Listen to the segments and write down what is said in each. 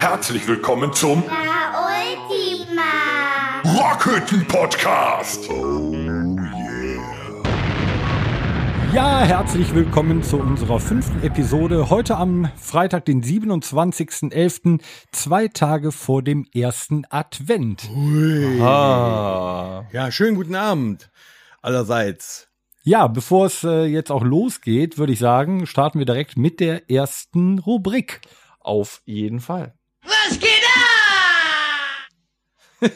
Herzlich willkommen zum La Ultima. Rockhütten Podcast. Ja, herzlich willkommen zu unserer fünften Episode. Heute am Freitag, den 27.11., zwei Tage vor dem ersten Advent. Ja, schönen guten Abend allerseits. Ja, bevor es äh, jetzt auch losgeht, würde ich sagen, starten wir direkt mit der ersten Rubrik. Auf jeden Fall.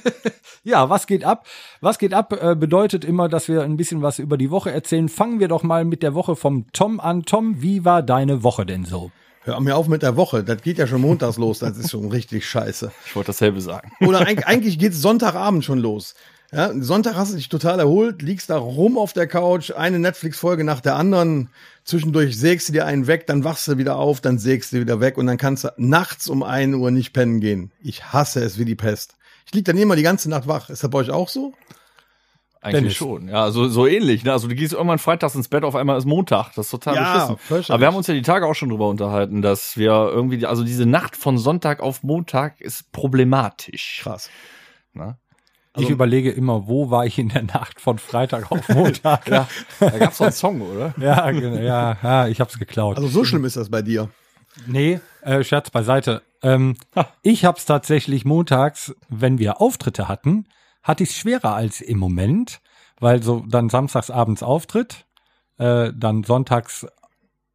Ja, was geht ab? Was geht ab äh, bedeutet immer, dass wir ein bisschen was über die Woche erzählen. Fangen wir doch mal mit der Woche vom Tom an. Tom, wie war deine Woche denn so? Hör mir auf mit der Woche. Das geht ja schon montags los. Das ist schon richtig scheiße. Ich wollte dasselbe sagen. Oder eig- eigentlich geht's Sonntagabend schon los. Ja, Sonntag hast du dich total erholt, liegst da rum auf der Couch, eine Netflix-Folge nach der anderen. Zwischendurch sägst du dir einen weg, dann wachst du wieder auf, dann sägst du wieder weg und dann kannst du nachts um 1 Uhr nicht pennen gehen. Ich hasse es wie die Pest. Ich lieg dann immer die ganze Nacht wach. Ist das bei euch auch so? Eigentlich Dennis. schon. Ja, so, so ähnlich. Ne? Also du gehst irgendwann freitags ins Bett, auf einmal ist Montag. Das ist total Ja, beschissen. Aber wir haben uns ja die Tage auch schon drüber unterhalten, dass wir irgendwie, also diese Nacht von Sonntag auf Montag ist problematisch. Krass. Ne? ich überlege immer, wo war ich in der Nacht von Freitag auf Montag? Ja, da gab's so einen Song, oder? ja, genau, ja, ja, ich hab's geklaut. Also so schlimm ist das bei dir. Nee, äh, Scherz beiseite. Ähm, ich hab's tatsächlich montags, wenn wir Auftritte hatten, hatte ich's schwerer als im Moment, weil so dann samstags abends Auftritt, äh, dann sonntags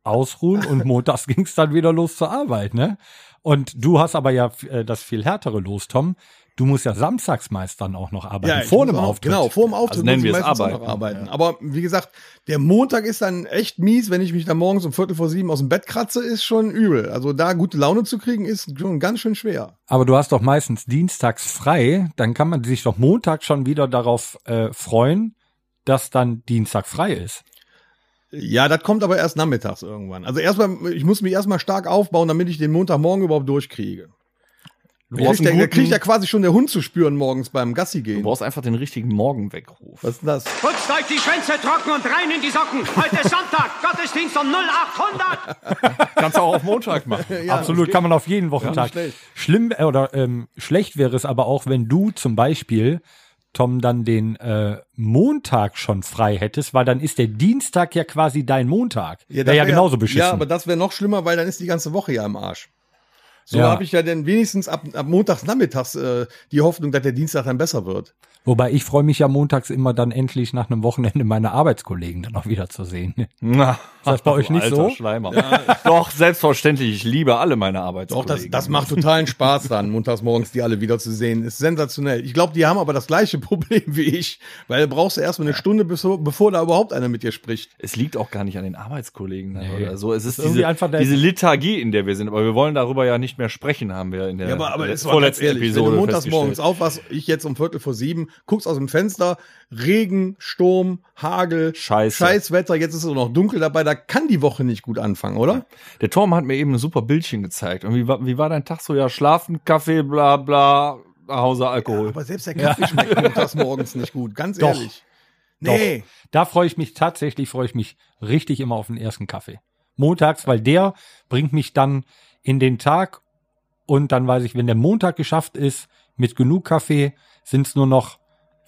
ausruhen und montags ging's dann wieder los zur Arbeit, ne? Und du hast aber ja äh, das viel härtere los, Tom. Du musst ja samstags meist dann auch noch arbeiten, ich vor auch- Auftritt. Genau, vor dem Auftritt Also nennen muss ich wir es arbeiten. noch arbeiten. Aber wie gesagt, der Montag ist dann echt mies, wenn ich mich dann morgens um Viertel vor sieben aus dem Bett kratze, ist schon übel. Also da gute Laune zu kriegen, ist schon ganz schön schwer. Aber du hast doch meistens dienstags frei, dann kann man sich doch Montag schon wieder darauf äh, freuen, dass dann Dienstag frei ist. Ja, das kommt aber erst nachmittags irgendwann. Also erstmal, ich muss mich erstmal stark aufbauen, damit ich den Montagmorgen überhaupt durchkriege. Du kriegt, der, kriegt ja quasi schon der Hund zu spüren morgens beim Gassi du gehen. brauchst einfach den richtigen Morgenweckruf. Was ist denn das? Putzt euch die Schwänze trocken und rein in die Socken. Heute ist Sonntag, Gottesdienst um 0800. Kannst du auch auf Montag machen. Absolut, kann man auf jeden Wochentag. schlecht. Schlimm äh, oder ähm, schlecht wäre es aber auch, wenn du zum Beispiel, Tom, dann den äh, Montag schon frei hättest, weil dann ist der Dienstag ja quasi dein Montag. Ja, wäre ja wär- genauso beschissen. Ja, aber das wäre noch schlimmer, weil dann ist die ganze Woche ja im Arsch. So Ja. habe ich ja dann wenigstens ab, ab montags nachmittags äh, die Hoffnung, dass der Dienstag dann besser wird. Wobei ich freue mich ja montags immer dann endlich nach einem Wochenende meine Arbeitskollegen dann auch wieder zu sehen. Na, Ist das bei euch nicht alter so? Schleimer. Doch, selbstverständlich. Ich liebe alle meine Doch, Arbeitskollegen. das, das macht totalen Spaß dann, montags morgens die alle wieder zu sehen. Ist sensationell. Ich glaube, die haben aber das gleiche Problem wie ich, weil du brauchst ja erstmal eine Stunde, bevor, bevor da überhaupt einer mit dir spricht. Es liegt auch gar nicht an den Arbeitskollegen oder so. Es ist, irgendwie diese, einfach diese Lethargie, in der wir sind. Aber wir wollen darüber ja nicht mehr sprechen, haben wir in der Ja, aber, aber äh, ist doch vorletzten ehrlich, Episode wenn du montags morgens festgestellt. aufwachst, ich jetzt um Viertel vor sieben, guckst aus dem Fenster, Regen, Sturm, Hagel, Scheiße. Scheißwetter, jetzt ist es auch noch dunkel dabei, da kann die Woche nicht gut anfangen, oder? Der Torm hat mir eben ein super Bildchen gezeigt. Und wie war, wie war dein Tag so? Ja, schlafen, Kaffee, bla bla, nach Hause Alkohol. Aber selbst der Kaffee schmeckt montags morgens nicht gut, ganz Doch. ehrlich. Nee. Doch. Da freue ich mich tatsächlich, freue ich mich richtig immer auf den ersten Kaffee. Montags, weil der bringt mich dann in den Tag und dann weiß ich, wenn der Montag geschafft ist, mit genug Kaffee, sind es nur noch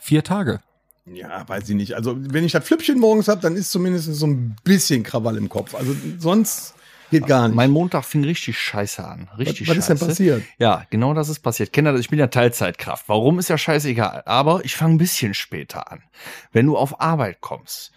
vier Tage. Ja, weiß ich nicht. Also, wenn ich das Flippchen morgens hab, dann ist zumindest so ein bisschen Krawall im Kopf. Also, sonst geht gar nicht. Mein Montag fing richtig scheiße an. Richtig was, was ist scheiße. denn passiert? Ja, genau das ist passiert. Kennt ihr das? Ich bin ja Teilzeitkraft. Warum ist ja scheißegal. Aber ich fange ein bisschen später an. Wenn du auf Arbeit kommst,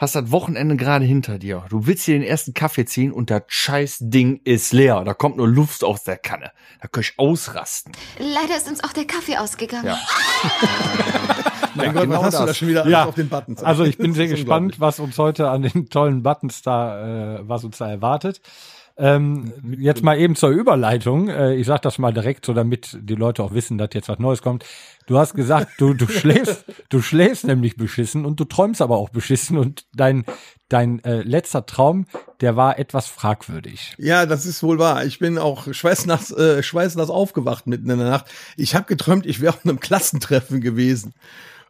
hast das Wochenende gerade hinter dir. Du willst dir den ersten Kaffee ziehen und das scheiß Ding ist leer. Da kommt nur Luft aus der Kanne. Da kann ich ausrasten. Leider ist uns auch der Kaffee ausgegangen. Ja. Mein Gott, was genau hast du da das. schon wieder alles Ja, auf den Buttons? Also ich bin sehr Das gespannt, was uns heute an den tollen Buttons da, äh, was uns da erwartet. Ähm, jetzt mal eben zur Überleitung. Äh, ich sag das mal direkt, so damit die Leute auch wissen, dass jetzt was Neues kommt. Du hast gesagt, du, du schläfst, du schläfst nämlich beschissen und du träumst aber auch beschissen und dein, dein äh, letzter Traum, der war etwas fragwürdig. Ja, das ist wohl wahr. Ich bin auch schweißnass, äh, schweißnass aufgewacht mitten in der Nacht. Ich habe geträumt, ich wäre auf einem Klassentreffen gewesen.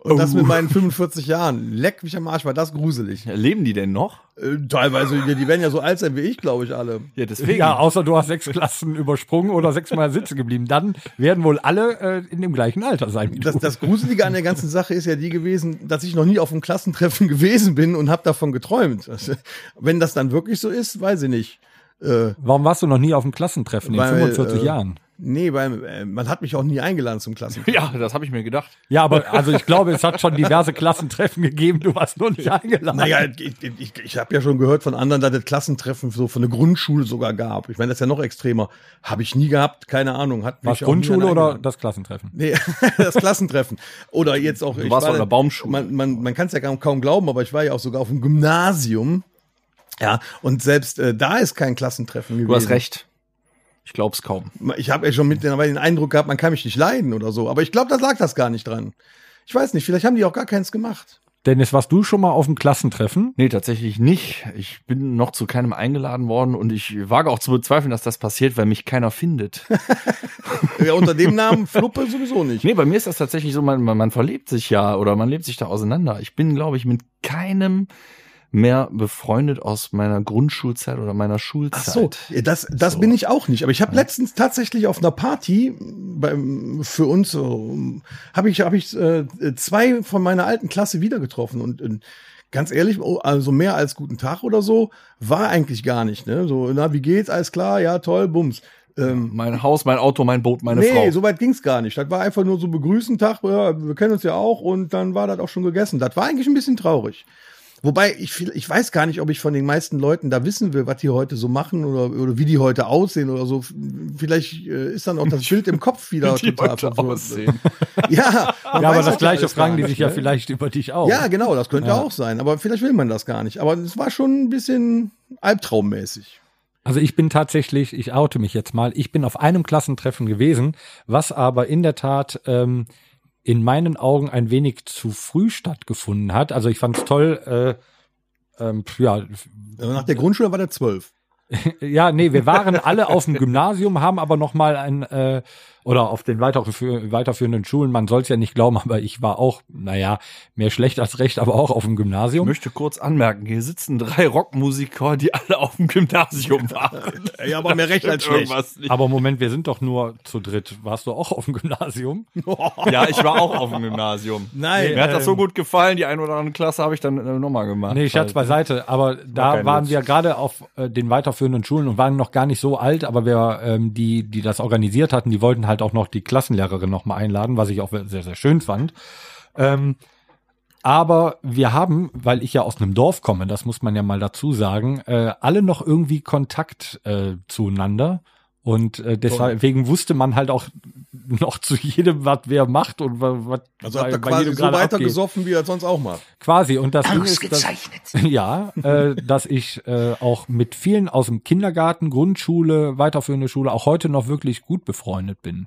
Und das mit meinen 45 Jahren. Leck mich am Arsch, war das gruselig. Leben die denn noch? Äh, teilweise, die, die werden ja so alt sein wie ich, glaube ich, alle. Ja, deswegen. Ja, außer du hast sechs Klassen übersprungen oder sechsmal sitzen geblieben. Dann werden wohl alle äh, in dem gleichen Alter sein wie Das, du. das Gruselige an der ganzen Sache ist ja die gewesen, dass ich noch nie auf einem Klassentreffen gewesen bin und habe davon geträumt. Also, wenn das dann wirklich so ist, weiß ich nicht. Äh, Warum warst du noch nie auf dem Klassentreffen in Weil, 45 äh, Jahren? Nee, weil äh, man hat mich auch nie eingeladen zum Klassentreffen. ja, das habe ich mir gedacht. Ja, aber also ich glaube, es hat schon diverse Klassentreffen gegeben. Du warst nur nicht eingeladen. Naja, ich, ich, ich habe ja schon gehört von anderen, dass es Klassentreffen so von der Grundschule sogar gab. Ich meine, das ist ja noch extremer. Habe ich nie gehabt, keine Ahnung. Hat War es mich Grundschule oder das Klassentreffen? Nee, das Klassentreffen. Oder jetzt auch. Du warst war auf der Baumschule. Man, man, man kann es ja kaum, kaum glauben, aber ich war ja auch sogar auf dem Gymnasium. Ja, und selbst äh, da ist kein Klassentreffen gewesen. Du hast recht. Ich glaub's kaum. Ich habe ja schon mittlerweile den Eindruck gehabt, man kann mich nicht leiden oder so. Aber ich glaube, das lag das gar nicht dran. Ich weiß nicht, vielleicht haben die auch gar keins gemacht. Dennis, warst du schon mal auf dem Klassentreffen? Nee, tatsächlich nicht. Ich bin noch zu keinem eingeladen worden und ich wage auch zu bezweifeln, dass das passiert, weil mich keiner findet. Ja, unter dem Namen Fluppe sowieso nicht. Nee, bei mir ist das tatsächlich so, man, man, man verlebt sich ja oder man lebt sich da auseinander. Ich bin, glaube ich, mit keinem mehr befreundet aus meiner Grundschulzeit oder meiner Schulzeit. Ach so, ja, das, das bin ich auch nicht. Aber ich habe letztens tatsächlich auf einer Party beim, für uns so, habe ich, hab ich äh, zwei von meiner alten Klasse wieder getroffen und, und ganz ehrlich, oh, also mehr als guten Tag oder so war eigentlich gar nicht. Ne? So, na, wie geht's? Alles klar, ja, toll, bums. Ähm, Mein Haus, mein Auto, mein Boot, meine nee, Frau. so weit ging's gar nicht. Das war einfach nur so begrüßen Tag, ja, wir kennen uns ja auch und dann war das auch schon gegessen. Das war eigentlich ein bisschen traurig. Wobei ich ich weiß gar nicht, ob ich von den meisten Leuten da wissen will, was die heute so machen oder, oder wie die heute aussehen oder so. Vielleicht äh, ist dann auch das Bild im Kopf wieder die total heute verwirrt. aussehen. Ja, Ja, aber das gleiche fragen die sich ja ne? vielleicht über dich auch. Ja, genau, das könnte auch sein. Aber vielleicht will man das gar nicht. Aber es war schon ein bisschen albtraummäßig. Also ich bin tatsächlich, ich oute mich jetzt mal, ich bin auf einem Klassentreffen gewesen, was aber in der Tat ähm, in meinen Augen ein wenig zu früh stattgefunden hat. Also ich fand es toll, äh, ähm, ja, Also nach der Grundschule war der zwölf. ja, nee, wir waren alle auf dem Gymnasium, haben aber noch mal ein äh, oder auf den weiterfü weiterführenden Schulen. Man soll es ja nicht glauben, aber ich war auch, naja, mehr schlecht als recht, aber auch auf dem Ich Gymnasium. möchte kurz anmerken, hier sitzen drei Rockmusiker, die alle auf dem Gymnasium waren. Ja, aber mehr recht als schlecht. Irgendwas nicht. Aber Moment, wir sind doch nur zu dritt. Warst du auch auf dem Gymnasium? Ja, ich war auch auf dem Gymnasium. Nein. Mir hat das so gut gefallen, die eine oder andere Klasse habe ich dann äh, nochmal gemacht. Nee, Scherz beiseite. Aber da kein waren Witz. wir gerade auf äh, den weiterführenden Schulen und waren noch gar nicht so alt, aber wir, ähm, die, die das organisiert hatten, die wollten halt auch noch die Klassenlehrerin noch mal einladen, was ich auch sehr, sehr schön fand. Ähm, aber wir haben, weil ich ja aus einem Dorf komme, das muss man ja mal dazu sagen, äh, alle noch irgendwie Kontakt äh, zueinander. Und äh, deswegen wusste man halt auch noch zu jedem, was wer macht und wa- was Also habt ihr quasi so weiter gesoffen, wie er sonst auch macht. Quasi. Und das Ding ist, dass, ja, äh, dass ich äh, auch mit vielen aus dem Kindergarten, Grundschule, weiterführende Schule auch heute noch wirklich gut befreundet bin.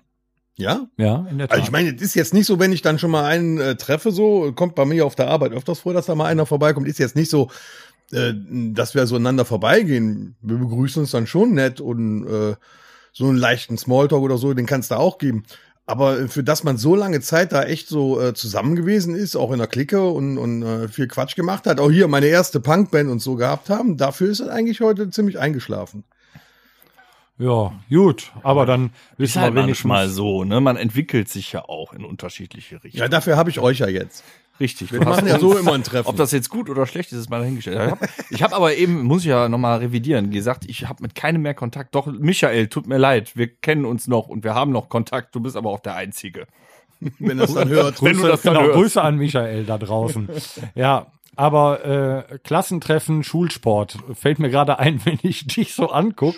Ja? Ja, in der Tat. Also ich meine, es ist jetzt nicht so, wenn ich dann schon mal einen äh, treffe, so, kommt bei mir auf der Arbeit öfters vor, dass da mal einer vorbeikommt, ist jetzt nicht so, äh, dass wir so aneinander vorbeigehen. Wir begrüßen uns dann schon nett und äh, so einen leichten Smalltalk oder so, den kannst du auch geben. Aber für das man so lange Zeit da echt so äh, zusammen gewesen ist, auch in der Clique und, und äh, viel Quatsch gemacht hat, auch hier meine erste Punkband und so gehabt haben, dafür ist es eigentlich heute ziemlich eingeschlafen. ja, gut. Aber dann Ist wissen halt wir wenigstens. manchmal so, ne? Man entwickelt sich ja auch in unterschiedliche Ja, Richtungen. dafür habe ich euch ja jetzt. Richtig. Wir machen ja so immer ein Treffen. Ob das jetzt gut oder schlecht ist, ist mal dahingestellt. Ich habe ich hab aber eben, muss ich ja nochmal revidieren, gesagt, ich habe mit keinem mehr Kontakt. Doch, Michael, tut mir leid, wir kennen uns noch und wir haben noch Kontakt. Du bist aber auch der Einzige. wenn das dann hört. Wenn du das dann genau, hörst. Grüße an Michael da draußen. ja, aber äh, Klassentreffen, Schulsport fällt mir gerade ein, wenn ich dich so anguck.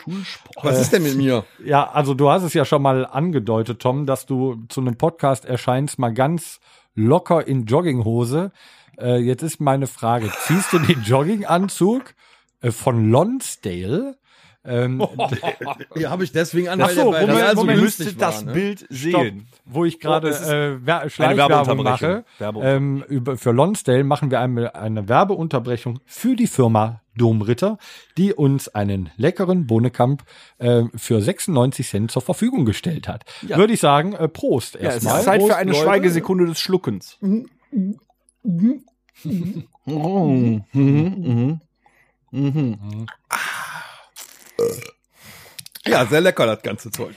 Was ist denn mit mir? Ja, also du hast es ja schon mal angedeutet, Tom, dass du zu einem Podcast erscheinst, mal ganz locker in Jogginghose. Äh, jetzt ist meine Frage, ziehst du den Jogginganzug äh, von Lonsdale? Ähm, Ja, habe ich deswegen an, weil so, bei Moment, Real so Moment, war, das ne? Bild Stopp, sehen. wo ich gerade Oh, äh, Schleichwerbung Werbeunterbrechung. mache. Ähm, über, für Lonsdale machen wir eine, eine Werbeunterbrechung für die Firma Domritter, die uns einen leckeren Bohnekamp äh, für 96 Cent zur Verfügung gestellt hat. Würde ich sagen, äh, Prost Ja, es erstmal. ist Zeit Prost, für eine Leute. Schweigesekunde des Schluckens. Mhm. Mhm. Mhm. Ja, sehr lecker, das ganze Zeug.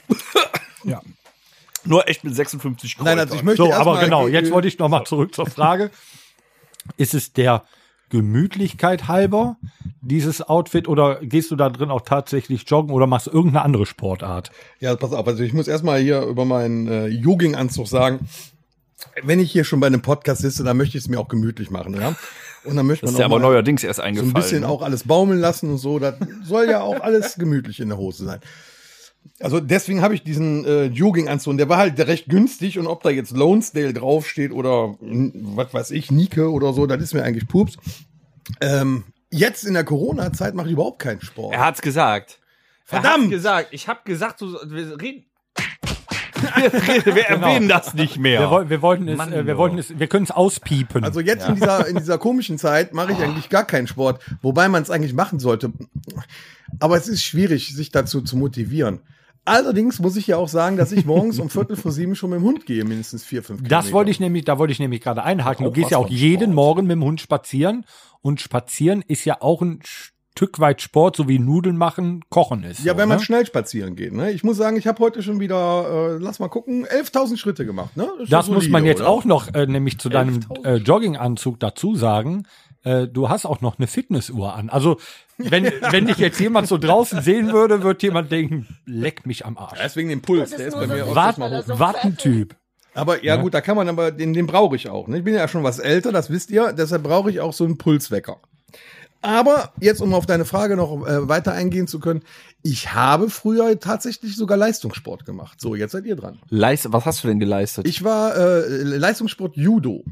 Nur echt mit 56 Kräutern. Nein, also ich möchte So, aber genau, jetzt wollte ich noch mal zurück zur Frage. Ist es der Gemütlichkeit halber, dieses Outfit, oder gehst du da drin auch tatsächlich joggen oder machst du irgendeine andere Sportart? Ja, pass auf, also ich muss erstmal hier über meinen äh, Jogginganzug sagen, wenn ich hier schon bei einem Podcast sitze, dann möchte ich es mir auch gemütlich machen, ja. Und dann möchte das man ist ja auch aber mal neuerdings erst so eingefallen. ein bisschen ne? auch alles baumeln lassen und so. Das soll ja auch alles gemütlich in der Hose sein. Also deswegen habe ich diesen äh, Jogginganzug und der war halt recht günstig und ob da jetzt Lonesdale draufsteht oder was weiß ich, Nike oder so, das ist mir eigentlich Pups. Ähm, jetzt in der Corona-Zeit mache ich überhaupt keinen Sport. Er hat's gesagt. Er Verdammt! hat's gesagt. Ich habe gesagt, du, wir reden. wir, reden- wir erwähnen das nicht mehr. Wir, wir wollten es, Mann, äh, wir wollten es, wir können es auspiepen. Also jetzt in dieser in dieser komischen Zeit mache ich eigentlich gar keinen Sport, wobei man es eigentlich machen sollte. Aber es ist schwierig, sich dazu zu motivieren. Allerdings muss ich ja auch sagen, dass ich morgens um Viertel vor sieben schon mit dem Hund gehe, mindestens vier, fünf Das wollte ich nämlich, da wollte ich nämlich gerade einhaken. Du gehst ja auch jeden Morgen mit dem Hund spazieren und spazieren ist ja auch ein Stück weit Sport, so wie Nudeln machen, Kochen ist. Ja, so, wenn man ne? schnell spazieren geht. Ne? Ich muss sagen, ich habe heute schon wieder, äh, lass mal gucken, 11.000 Schritte gemacht. Ne? ist Das schon muss man solide, jetzt oder? auch noch äh, nämlich zu deinem äh, Jogginganzug dazu sagen. Äh, du hast auch noch eine Fitnessuhr an. Also wenn, wenn dich jetzt jemand so draußen sehen würde, wird jemand denken, leck mich am Arsch. Deswegen den Puls, der ist bei mir auch Wat, mal hoch. Wattentyp. Aber ja, gut, da kann man aber, den, den brauche ich auch. Ne? Ich bin ja schon was älter, das wisst ihr, deshalb brauche ich auch so einen Pulswecker. Aber jetzt, um auf deine Frage noch äh, weiter eingehen zu können, ich habe früher tatsächlich sogar Leistungssport gemacht. So, jetzt seid ihr dran. Leist, was hast du denn geleistet? Ich war äh, Leistungssport Judo.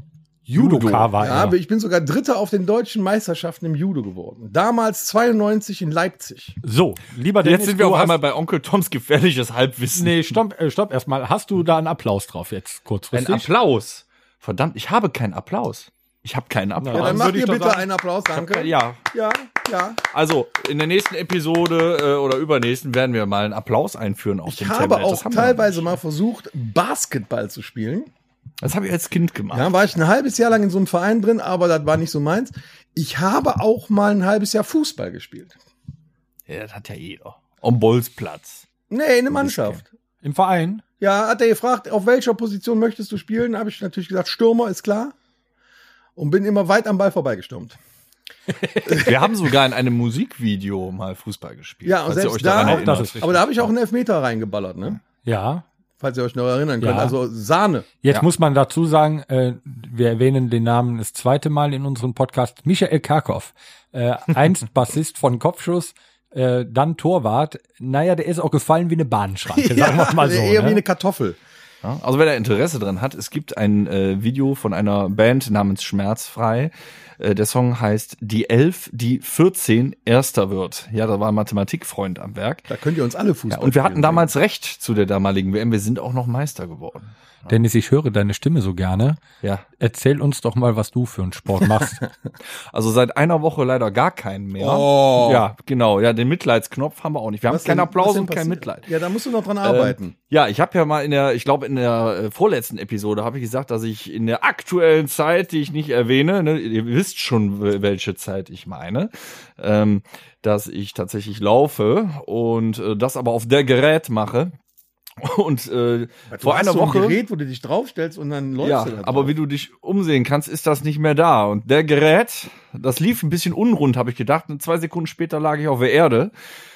Judoka war Ja, er. ich bin sogar Dritter auf den deutschen Meisterschaften im Judo geworden. Damals 92 in Leipzig. So, lieber Dennis, Jetzt sind wir auf hast- einmal bei Onkel Toms gefährliches Halbwissen. Nee, stopp, äh, stopp erstmal. Hast du da einen Applaus drauf jetzt Ein kurzfristig? Applaus. Verdammt, ich habe keinen Applaus. Ich habe keinen Applaus. Ja, dann ich ihr doch bitte sagen- einen Applaus, danke. ja, ja, ja. also in der nächsten Episode äh, oder übernächsten werden wir mal einen Applaus einführen auf Ich dem habe Tablet. auch teilweise mal versucht, Basketball zu spielen. Das habe ich als Kind gemacht. Ja, war ich ein halbes Jahr lang in so einem Verein drin, aber das war nicht so meins. Ich habe auch mal ein halbes Jahr Fußball gespielt. Ja, das hat ja jeder. Am Bolzplatz. Nee, in der Mannschaft. Im Verein? Ja, hat er gefragt, auf welcher Position möchtest du spielen? Habe ich natürlich gesagt, Stürmer, ist klar. Und bin immer weit am Ball vorbeigestürmt. Wir haben sogar in einem Musikvideo mal Fußball gespielt. Ja, und selbst euch da- daran auch erinnert. das ist richtig. Aber da habe ich auch einen Elfmeter reingeballert, ne? Ja. Falls ihr euch noch erinnern könnt. Ja. Also Sahne. Jetzt Ja. muss man dazu sagen, äh, wir erwähnen den Namen das zweite Mal in unserem Podcast, Michael Karkow. Äh, einst Bassist von Kopfschuss, äh, dann Torwart. Naja, der ist auch gefallen wie eine Bahnschranke, sagen wir mal so. eher wie ne? eine Kartoffel. Ja, also wer da Interesse dran hat, es gibt ein äh, Video von einer Band namens Schmerzfrei. Äh, der Song heißt Die Elf, die 14 Erster wird. Ja, da war ein Mathematikfreund am Werk. Da könnt ihr uns alle Ja, Fußball und wir hatten damals recht zu der damaligen WM. Wir sind auch noch Meister geworden. Dennis, ich höre deine Stimme so gerne. Ja, Erzähl uns doch mal, was du für einen Sport machst. also seit einer Woche leider gar keinen mehr. Oh. Ja, genau. Ja, den Mitleidsknopf haben wir auch nicht. Wir haben Was keinen denn- Applaus und kein? Mitleid. Ja, da musst du noch dran arbeiten. Ähm, ja, ich habe ja mal in der, ich glaube in der äh, vorletzten Episode habe ich gesagt, dass ich in der aktuellen Zeit, die ich nicht erwähne, ne, ihr wisst schon, welche Zeit ich meine, ähm, dass ich tatsächlich laufe und äh, das aber auf der Gerät mache. Und äh, vor einer so ein Woche. Gerät, wo du dich draufstellst und dann läufst Ja, du da drauf. aber wie du dich umsehen kannst, ist das nicht mehr da. Und der Gerät, das lief ein bisschen unrund, habe ich gedacht. Und zwei Sekunden später lag ich auf der Erde.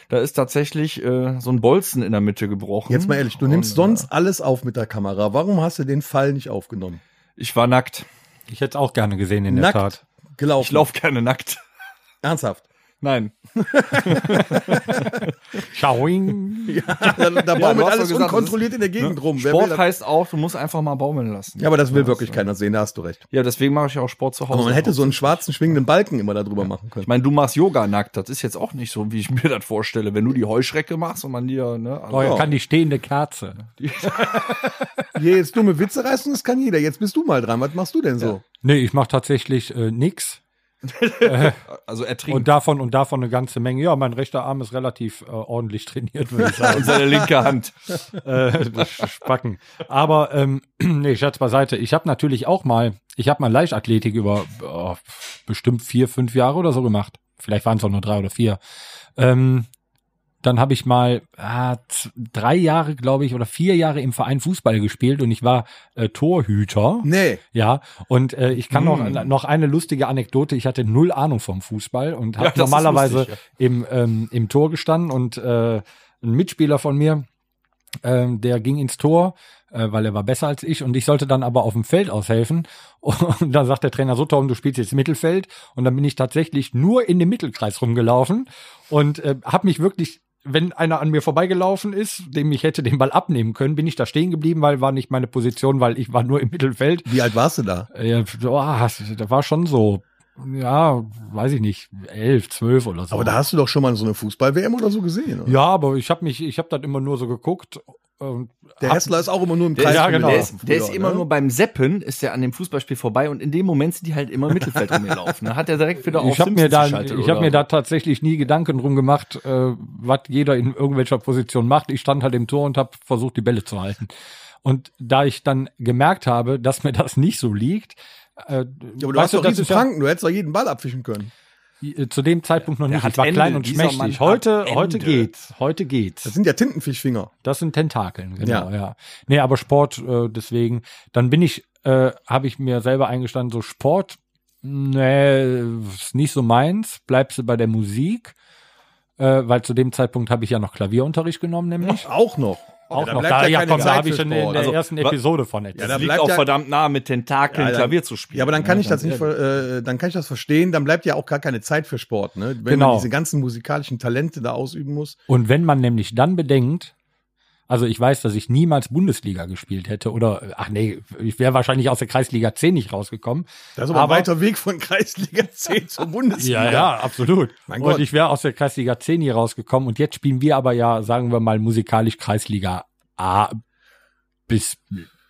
Da ist tatsächlich äh, so ein Bolzen in der Mitte gebrochen. Jetzt mal ehrlich, du nimmst Und, sonst alles auf mit der Kamera. Warum hast du den Fall nicht aufgenommen? äh, Ich war nackt. Ich hätte es auch gerne gesehen in der Nackt Tat. gelaufen. Ich laufe gerne nackt. Ernsthaft. Nein. Schauing. Da, da du baumelt alles gesagt, unkontrolliert in der Gegend rum. Wer will Sport das? heißt auch, du musst einfach mal baumeln lassen. Ja, aber das will wirklich keiner sehen, da hast du recht. Ja, deswegen mache ich auch Sport zu Hause. Aber man hätte so einen schwarzen schwingenden Balken immer da drüber machen ich können. meine, du machst Yoga nackt. Das ist jetzt auch nicht so, wie ich mir das vorstelle. Wenn du die Heuschrecke machst und man dir, ne, also, Oh, er kann die stehende Kerze. Hier jetzt dumme Witze reißen, das kann jeder. Jetzt bist du mal dran. Was machst du denn so? Nee, ich mache tatsächlich äh, nix. Also ertrinken. Und davon und davon eine ganze Menge. Ja, mein rechter Arm ist relativ äh, ordentlich trainiert, würde ich sagen. Und seine linke Hand. äh, Spacken. Aber ähm, nee, Scherz beiseite. Ich habe natürlich auch mal, ich habe mal Leichtathletik über oh, bestimmt vier, fünf Jahre oder so gemacht. Vielleicht waren es auch nur drei oder vier. Ähm, dann habe ich mal ah, drei Jahre, glaube ich, oder vier Jahre im Verein Fußball gespielt und ich war äh, Torhüter. Nee. Ja, und äh, ich kann Hm. noch, noch eine lustige Anekdote. Ich hatte null Ahnung vom Fußball und habe Ja, normalerweise lustig, im, ähm, im Tor gestanden und äh, ein Mitspieler von mir, ähm, der ging ins Tor, äh, weil er war besser als ich und ich sollte dann aber auf dem Feld aushelfen. Und dann sagt der Trainer so, Tom, du spielst jetzt Mittelfeld. Und dann bin ich tatsächlich nur in dem Mittelkreis rumgelaufen und äh, habe mich wirklich wenn einer an mir vorbeigelaufen ist, dem ich hätte den Ball abnehmen können, bin ich da stehen geblieben, weil war nicht meine Position, weil ich war nur im Mittelfeld. Wie alt warst du da? Ja, oh, da war schon so, ja, weiß ich nicht, elf, zwölf oder so. Aber da hast du doch schon mal so eine Fußball-WM oder so gesehen, oder? ja, aber ich habe mich, ich habe das immer nur so geguckt. Der hab- Wrestler ist auch immer nur im Kreis. Ja, genau. der, ist, der ist immer ne? nur beim Seppen, ist der an dem Fußballspiel vorbei und in dem Moment sind die halt immer im Mittelfeld rumgelaufen. Dann hat er direkt wieder auf ich habe mir da, geschaltet ich habe mir da tatsächlich nie Gedanken drum gemacht, äh, was jeder in irgendwelcher Position macht. Ich stand halt im Tor und habe versucht, die Bälle zu halten. Und da ich dann gemerkt habe, dass mir das nicht so liegt, äh, Ja, aber du hast doch riesen ist ja- du hättest doch jeden Ball abfischen können. Äh, zu dem Zeitpunkt noch nicht. Ich war Ende, klein und dieser schmächtig. Heute, heute geht's. Heute geht's. Das sind ja Tintenfischfinger. Das sind Tentakeln, genau, Ja. ja. Nee, aber Sport, äh, deswegen, dann bin ich, äh, habe ich mir selber eingestanden, so Sport, nee, ist nicht so meins, bleibst du bei der Musik, äh, weil zu dem Zeitpunkt habe ich ja noch Klavierunterricht genommen, nämlich. Auch noch. Auch da noch. bleibt Da, ja ja, komm, da habe ich schon in der Also, ersten Episode von Ja, erzählt. da Das liegt auch ja- verdammt nah mit Tentakeln Ja, dann- Klavier zu spielen. Ja, aber dann kann ich das nicht, äh, dann kann ich das verstehen, dann bleibt ja auch gar keine Zeit für Sport, ne? Wenn Genau. man diese ganzen musikalischen Talente da ausüben muss. Und wenn man nämlich dann bedenkt, also ich weiß, dass ich niemals Bundesliga gespielt hätte oder, ach nee, ich wäre wahrscheinlich aus der Kreisliga 10 nicht rausgekommen. Das ist aber, Aber- ein weiter Weg von Kreisliga 10 zur Bundesliga. Ja, ja, absolut. Mein und Gott. ich wäre aus der Kreisliga 10 hier rausgekommen und jetzt spielen wir aber ja, sagen wir mal, musikalisch Kreisliga A bis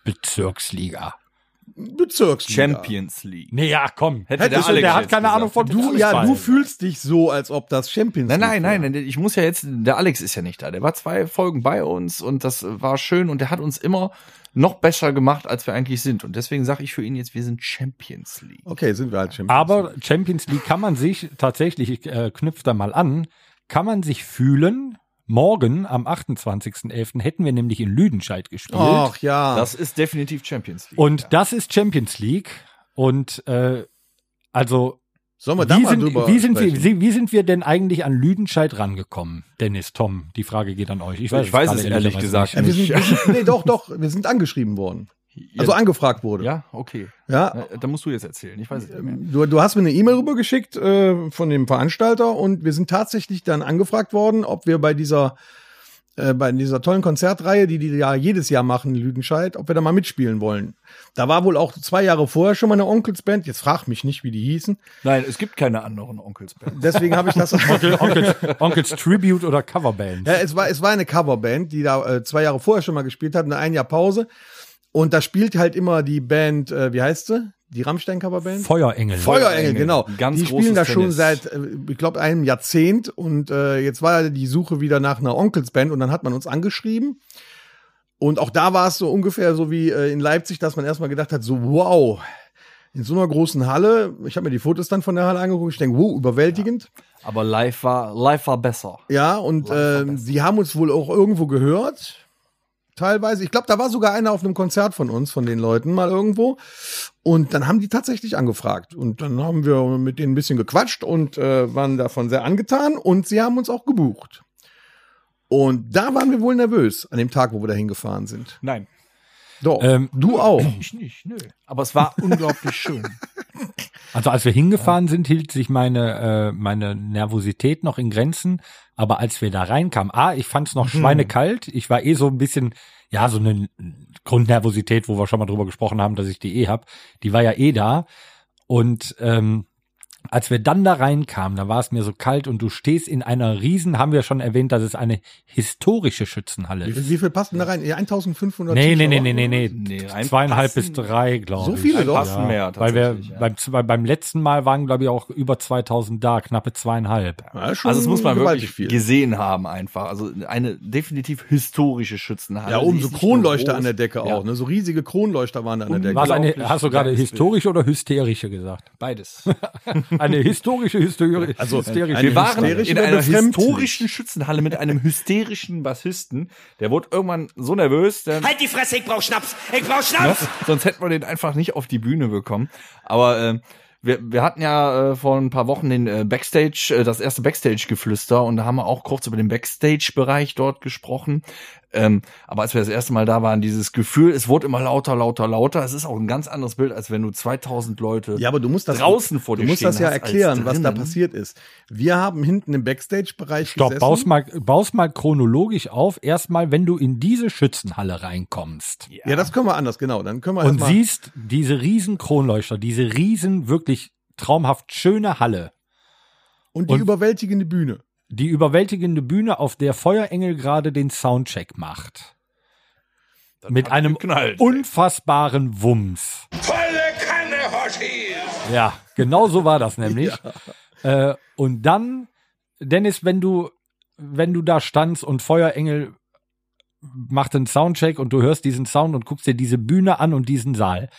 Bezirksliga. Bezirksliga. Champions League. Nee, ja, komm. Hätte der, der der, Alex hat keine gesagt. Ahnung von Du, ja, du fühlst dich so, als ob das Champions Nein, nein, League nein, wäre. nein, ich muss ja jetzt, der Alex ist ja nicht da. Der war zwei Folgen bei uns und das war schön und der hat uns immer noch besser gemacht, als wir eigentlich sind. Und deswegen sage ich für ihn jetzt, wir sind Champions League. Okay, sind wir halt Champions Aber Champions League kann man sich tatsächlich, ich äh, knüpfe da mal an, kann man sich fühlen, morgen am 28.11. hätten wir nämlich in Lüdenscheid gespielt. Ach ja. Das ist definitiv Champions League. und das ist Champions League. Und äh, also Sollen wir da wie mal sind, drüber wie, sind wir, wie, sind wir denn eigentlich an Lüdenscheid rangekommen? Dennis, Tom, die Frage geht an euch. Ich weiß, Ich weiß es ehrlich gesagt nicht. ja, wir sind, wir sind, nee, doch, doch, wir sind angeschrieben worden. Also angefragt wurde. ja, okay. Ja. Da musst du jetzt erzählen. Ich weiß es nicht mehr. Du, du hast mir eine E-Mail rübergeschickt äh, von dem Veranstalter und wir sind tatsächlich dann angefragt worden, ob wir bei dieser äh, bei dieser tollen Konzertreihe, die die ja jedes Jahr machen, in Lüdenscheid, ob wir da mal mitspielen wollen. Da war wohl auch zwei Jahre vorher schon mal eine Onkelsband. Jetzt frag mich nicht, wie die hießen. Nein, es gibt keine anderen Onkelsbands. Deswegen habe ich das. Onkel, Onkels, Onkels Tribute oder Coverband. Ja, es war, es war eine Coverband, die da äh, zwei Jahre vorher schon mal gespielt hat, eine ein Jahr Pause. Und da spielt halt immer die Band, äh, wie heißt sie? Die Rammstein-Coverband? Feuerengel. Feuerengel, genau. Ganz die spielen da schon Tennis. seit, äh, ich glaube, einem Jahrzehnt. Und äh, jetzt war die Suche wieder nach einer Onkelsband und dann hat man uns angeschrieben. Und auch da war es so ungefähr so wie äh, in Leipzig, dass man erstmal gedacht hat, so wow, in so einer großen Halle, ich habe mir die Fotos dann von der Halle angeguckt, ich denke, wow, überwältigend. Aber live war, live war besser. Ja, und äh, sie haben uns wohl auch irgendwo gehört. Teilweise. Ich glaube, da war sogar einer auf einem Konzert von uns, von den Leuten, mal irgendwo. Und dann haben die tatsächlich angefragt. Und dann haben wir mit denen ein bisschen gequatscht und äh, waren davon sehr angetan. Und sie haben uns auch gebucht. Und da waren wir wohl nervös an dem Tag, wo wir da hingefahren sind. Nein. Doch, Ähm, du auch. Ich nicht, nö. Aber es war unglaublich schön. Also als wir hingefahren sind, hielt sich meine, äh, meine Nervosität noch in Grenzen. Aber als wir da reinkamen, ah, ich fand es noch schweinekalt. Ich war eh so ein bisschen, ja, so eine Grundnervosität, wo wir schon mal drüber gesprochen haben, dass ich die eh hab. Die war ja eh da. Und ähm, als wir dann da reinkamen, da war es mir so kalt und du stehst in einer riesen, haben wir schon erwähnt, dass es eine historische Schützenhalle Wie, ist. viel- wie viel passen da rein? Ja, 1500 Nee, nee, nee, nee, nee, nee. Nee, Zweieinhalb bis drei, glaube So ich. viele doch? Passen mehr, Weil wir ja. beim, beim, beim letzten Mal waren, glaube ich, auch über 2000 da, knappe zweieinhalb. Ja, schon Also das muss man wirklich viel. gesehen haben einfach. Also eine definitiv historische Schützenhalle. Ja, Die oben so Kronleuchter an der Decke Ja. auch, ne? So riesige Kronleuchter waren da an der Decke. Was eine, hast du gerade historische oder hysterische gesagt? Beides. Eine historische, hysterische, Also, hysterische. eine Wir waren in einer befremdlich. historischen Schützenhalle mit einem hysterischen Bassisten. Der wurde irgendwann so nervös, der, Halt die Fresse, ich brauch Schnaps! Ich brauch Schnaps! ne? sonst hätten wir den einfach nicht auf die Bühne bekommen. Aber äh, wir, wir hatten ja äh, vor ein paar Wochen den äh, Backstage, äh, das erste Backstage-Geflüster und da haben wir auch kurz über den Backstage-Bereich dort gesprochen. Ähm, aber als wir das erste Mal da waren, dieses Gefühl, es wurde immer lauter, lauter, lauter. Es ist auch ein ganz anderes Bild, als wenn du 2000 Leute Ja, aber du musst das draußen vor Du dir musst stehen das ja erklären, was da passiert ist. Wir haben hinten im Backstage-Bereich Stopp, gesessen. baust mal, baust mal chronologisch auf. Erstmal, wenn du in diese Schützenhalle reinkommst Ja, das können wir anders, genau. Dann können wir und siehst diese riesen Kronleuchter, diese riesen, wirklich traumhaft schöne Halle, Und die und- überwältigende Bühne. Die überwältigende Bühne, auf der Feuerengel gerade den Soundcheck macht. Mit hat einem geknallt, unfassbaren Wumms. Volle Kanne, Hoshi! Ja, genau so war das nämlich. Äh, und dann, Dennis, wenn du, wenn du da standst und Feuerengel macht einen Soundcheck und du hörst diesen Sound und guckst dir diese Bühne an und diesen Saal.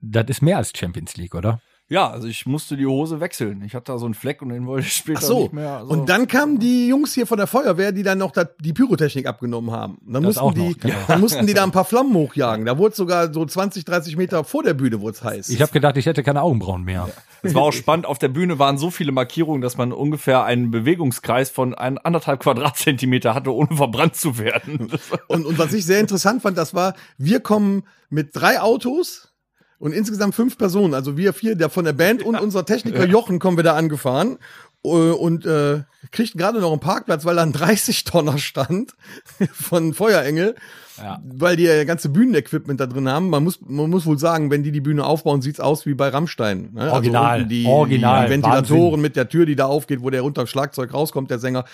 Das ist mehr als Champions League, oder? Ja, also ich musste die Hose wechseln. Ich hatte da so einen Fleck und den wollte ich später Ach so. nicht mehr. Also Und dann kamen die Jungs hier von der Feuerwehr, die dann noch da, die Pyrotechnik abgenommen haben. Und Dann Das mussten, auch die, noch, genau. dann mussten die da ein paar Flammen hochjagen. Da wurde sogar so 20, 30 Meter vor der Bühne wurde es heiß. Ich habe gedacht, ich hätte keine Augenbrauen mehr. Es war auch spannend. Auf der Bühne waren so viele Markierungen, dass man ungefähr einen Bewegungskreis von ein, anderthalb Quadratzentimeter hatte, ohne verbrannt zu werden. Und, und was ich sehr interessant fand, das war, wir kommen mit drei Autos und insgesamt fünf Personen, also wir vier, der von der Band und unser Techniker Jochen kommen wir da angefahren. Äh, und äh, kriegten gerade noch einen Parkplatz, weil da ein 30-Tonner stand von Feuerengel, Ja. weil die ja ganze Bühnenequipment da drin haben. Man muss, man muss wohl sagen, wenn die die Bühne aufbauen, sieht's aus wie bei Rammstein. Ne? Original, unten die, original, die Ventilatoren Wahnsinn. mit der Tür, die da aufgeht, wo der unter dem Schlagzeug rauskommt, der Sänger.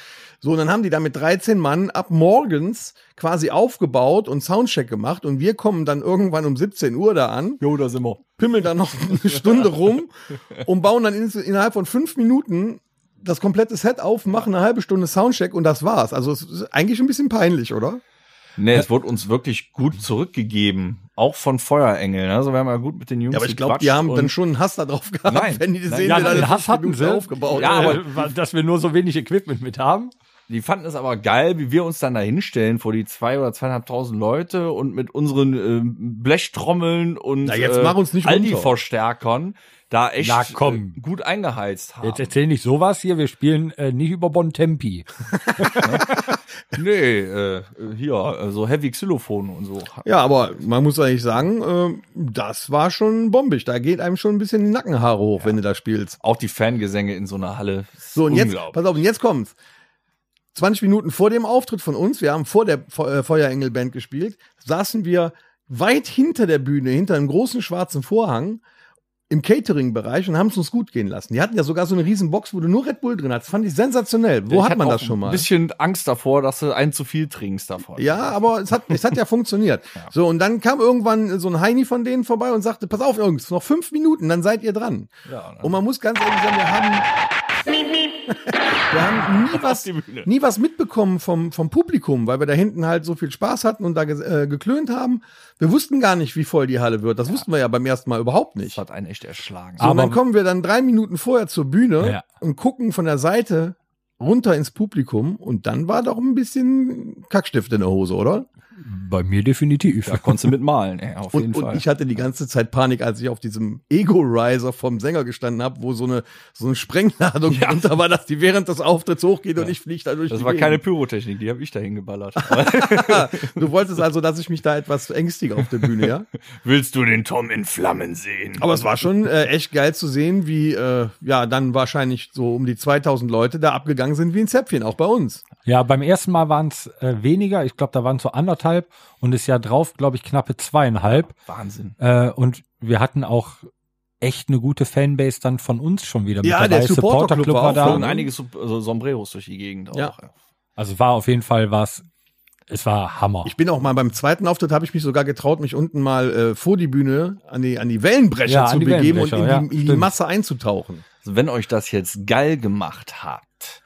So, und dann haben die da mit 13 Mann ab morgens quasi aufgebaut und Soundcheck gemacht und wir kommen dann irgendwann um 17 Uhr da an, Jo, da sind wir. pimmeln dann noch eine Stunde rum und bauen dann in, innerhalb von fünf Minuten das komplette Set auf, machen eine halbe Stunde Soundcheck und das war's. Also es ist eigentlich ein bisschen peinlich, oder? Nee, es wurde uns wirklich gut zurückgegeben. Auch von Feuerengel. Also wir haben ja gut mit den Jungs Ja, aber ich glaube, die haben dann schon einen Hass da drauf gehabt, Nein. wenn die Nein, sehen, ja, den eine Hass hatten sie. aufgebaut Ja, aber- Äh, dass wir nur so wenig Equipment mit haben. Die fanden es aber geil, wie wir uns dann da hinstellen vor die zwei oder zweieinhalbtausend Leute und mit unseren äh, Blechtrommeln und Na, jetzt äh, mach uns nicht. Aldi-Verstärkern da echt Na, komm. Äh, gut eingeheizt haben. Jetzt erzähl nicht sowas hier, wir spielen äh, nicht über Bon Tempi. Nee, äh, hier, so Heavy Xylophon und so. Ja, aber man muss eigentlich sagen, äh, das war schon bombig. Da geht einem schon ein bisschen die Nackenhaare hoch, wenn du da spielst. Auch die Fangesänge in so einer Halle. So, und jetzt, pass auf, und jetzt kommt's. 20 Minuten vor dem Auftritt von uns, wir haben vor der äh, Feuerengel-Band gespielt, saßen wir weit hinter der Bühne, hinter einem großen schwarzen Vorhang im Catering-Bereich und haben es uns gut gehen lassen. Die hatten ja sogar so eine riesen Box, wo du nur Red Bull drin hast. Fand ich sensationell. Wo Ich hat man das schon mal? Ein bisschen Angst davor, dass du einen zu viel trinkst davon. Ja, aber es hat, es hat ja funktioniert. So, und dann kam irgendwann so ein Heini von denen vorbei und sagte, pass auf, Jungs, noch fünf Minuten, dann seid ihr dran. Ja, und man muss ganz ehrlich sagen, wir haben, wir haben nie was, nie was mitbekommen vom, vom Publikum, weil wir da hinten halt so viel Spaß hatten und da ge äh, geklönt haben. Wir wussten gar nicht, wie voll die Halle wird. Das wussten wir ja beim ersten Mal überhaupt nicht. Das hat einen echt erschlagen. So, und dann Aber- kommen wir dann drei Minuten vorher zur Bühne Ja. und gucken von der Seite runter ins Publikum und dann war doch ein bisschen Kackstift in der Hose, oder? Bei mir definitiv. Da konntest du mitmalen, ey, auf jeden Und, Fall. und ich hatte die ganze Zeit Panik, als ich auf diesem Ego-Riser vom Sänger gestanden habe, wo so eine, so eine Sprengladung Ja. drunter war, dass die während des Auftritts hochgeht und ich fliege da durch das war keine Gegend. Pyrotechnik, die habe ich da hingeballert. Du wolltest also, dass ich mich da etwas ängstige auf der Bühne, ja? Willst du den Tom in Flammen sehen? Aber es war schon äh, echt geil zu sehen, wie äh, ja dann wahrscheinlich so um die 2000 Leute da abgegangen sind wie ein Zäpfchen, auch bei uns. Ja, beim ersten Mal waren es äh, weniger. Ich glaube, da waren es so anderthalb und das Jahr drauf, glaube ich, knappe zweieinhalb. Wahnsinn. Äh, und wir hatten auch echt eine gute Fanbase dann von uns schon wieder Ja, mit der dabei. Supporterclub war auch da. Und einige Sub- also Sombreros durch die Gegend auch. Ja. Also war auf jeden Fall was, es war Hammer. Ich bin auch mal beim zweiten Auftritt, habe ich mich sogar getraut, mich unten mal äh, vor die Bühne an die, an die Wellenbrecher Ja, zu an die begeben und in, Wellenbrecher, die, ja, in die. Masse einzutauchen. Also wenn euch das jetzt geil gemacht habt,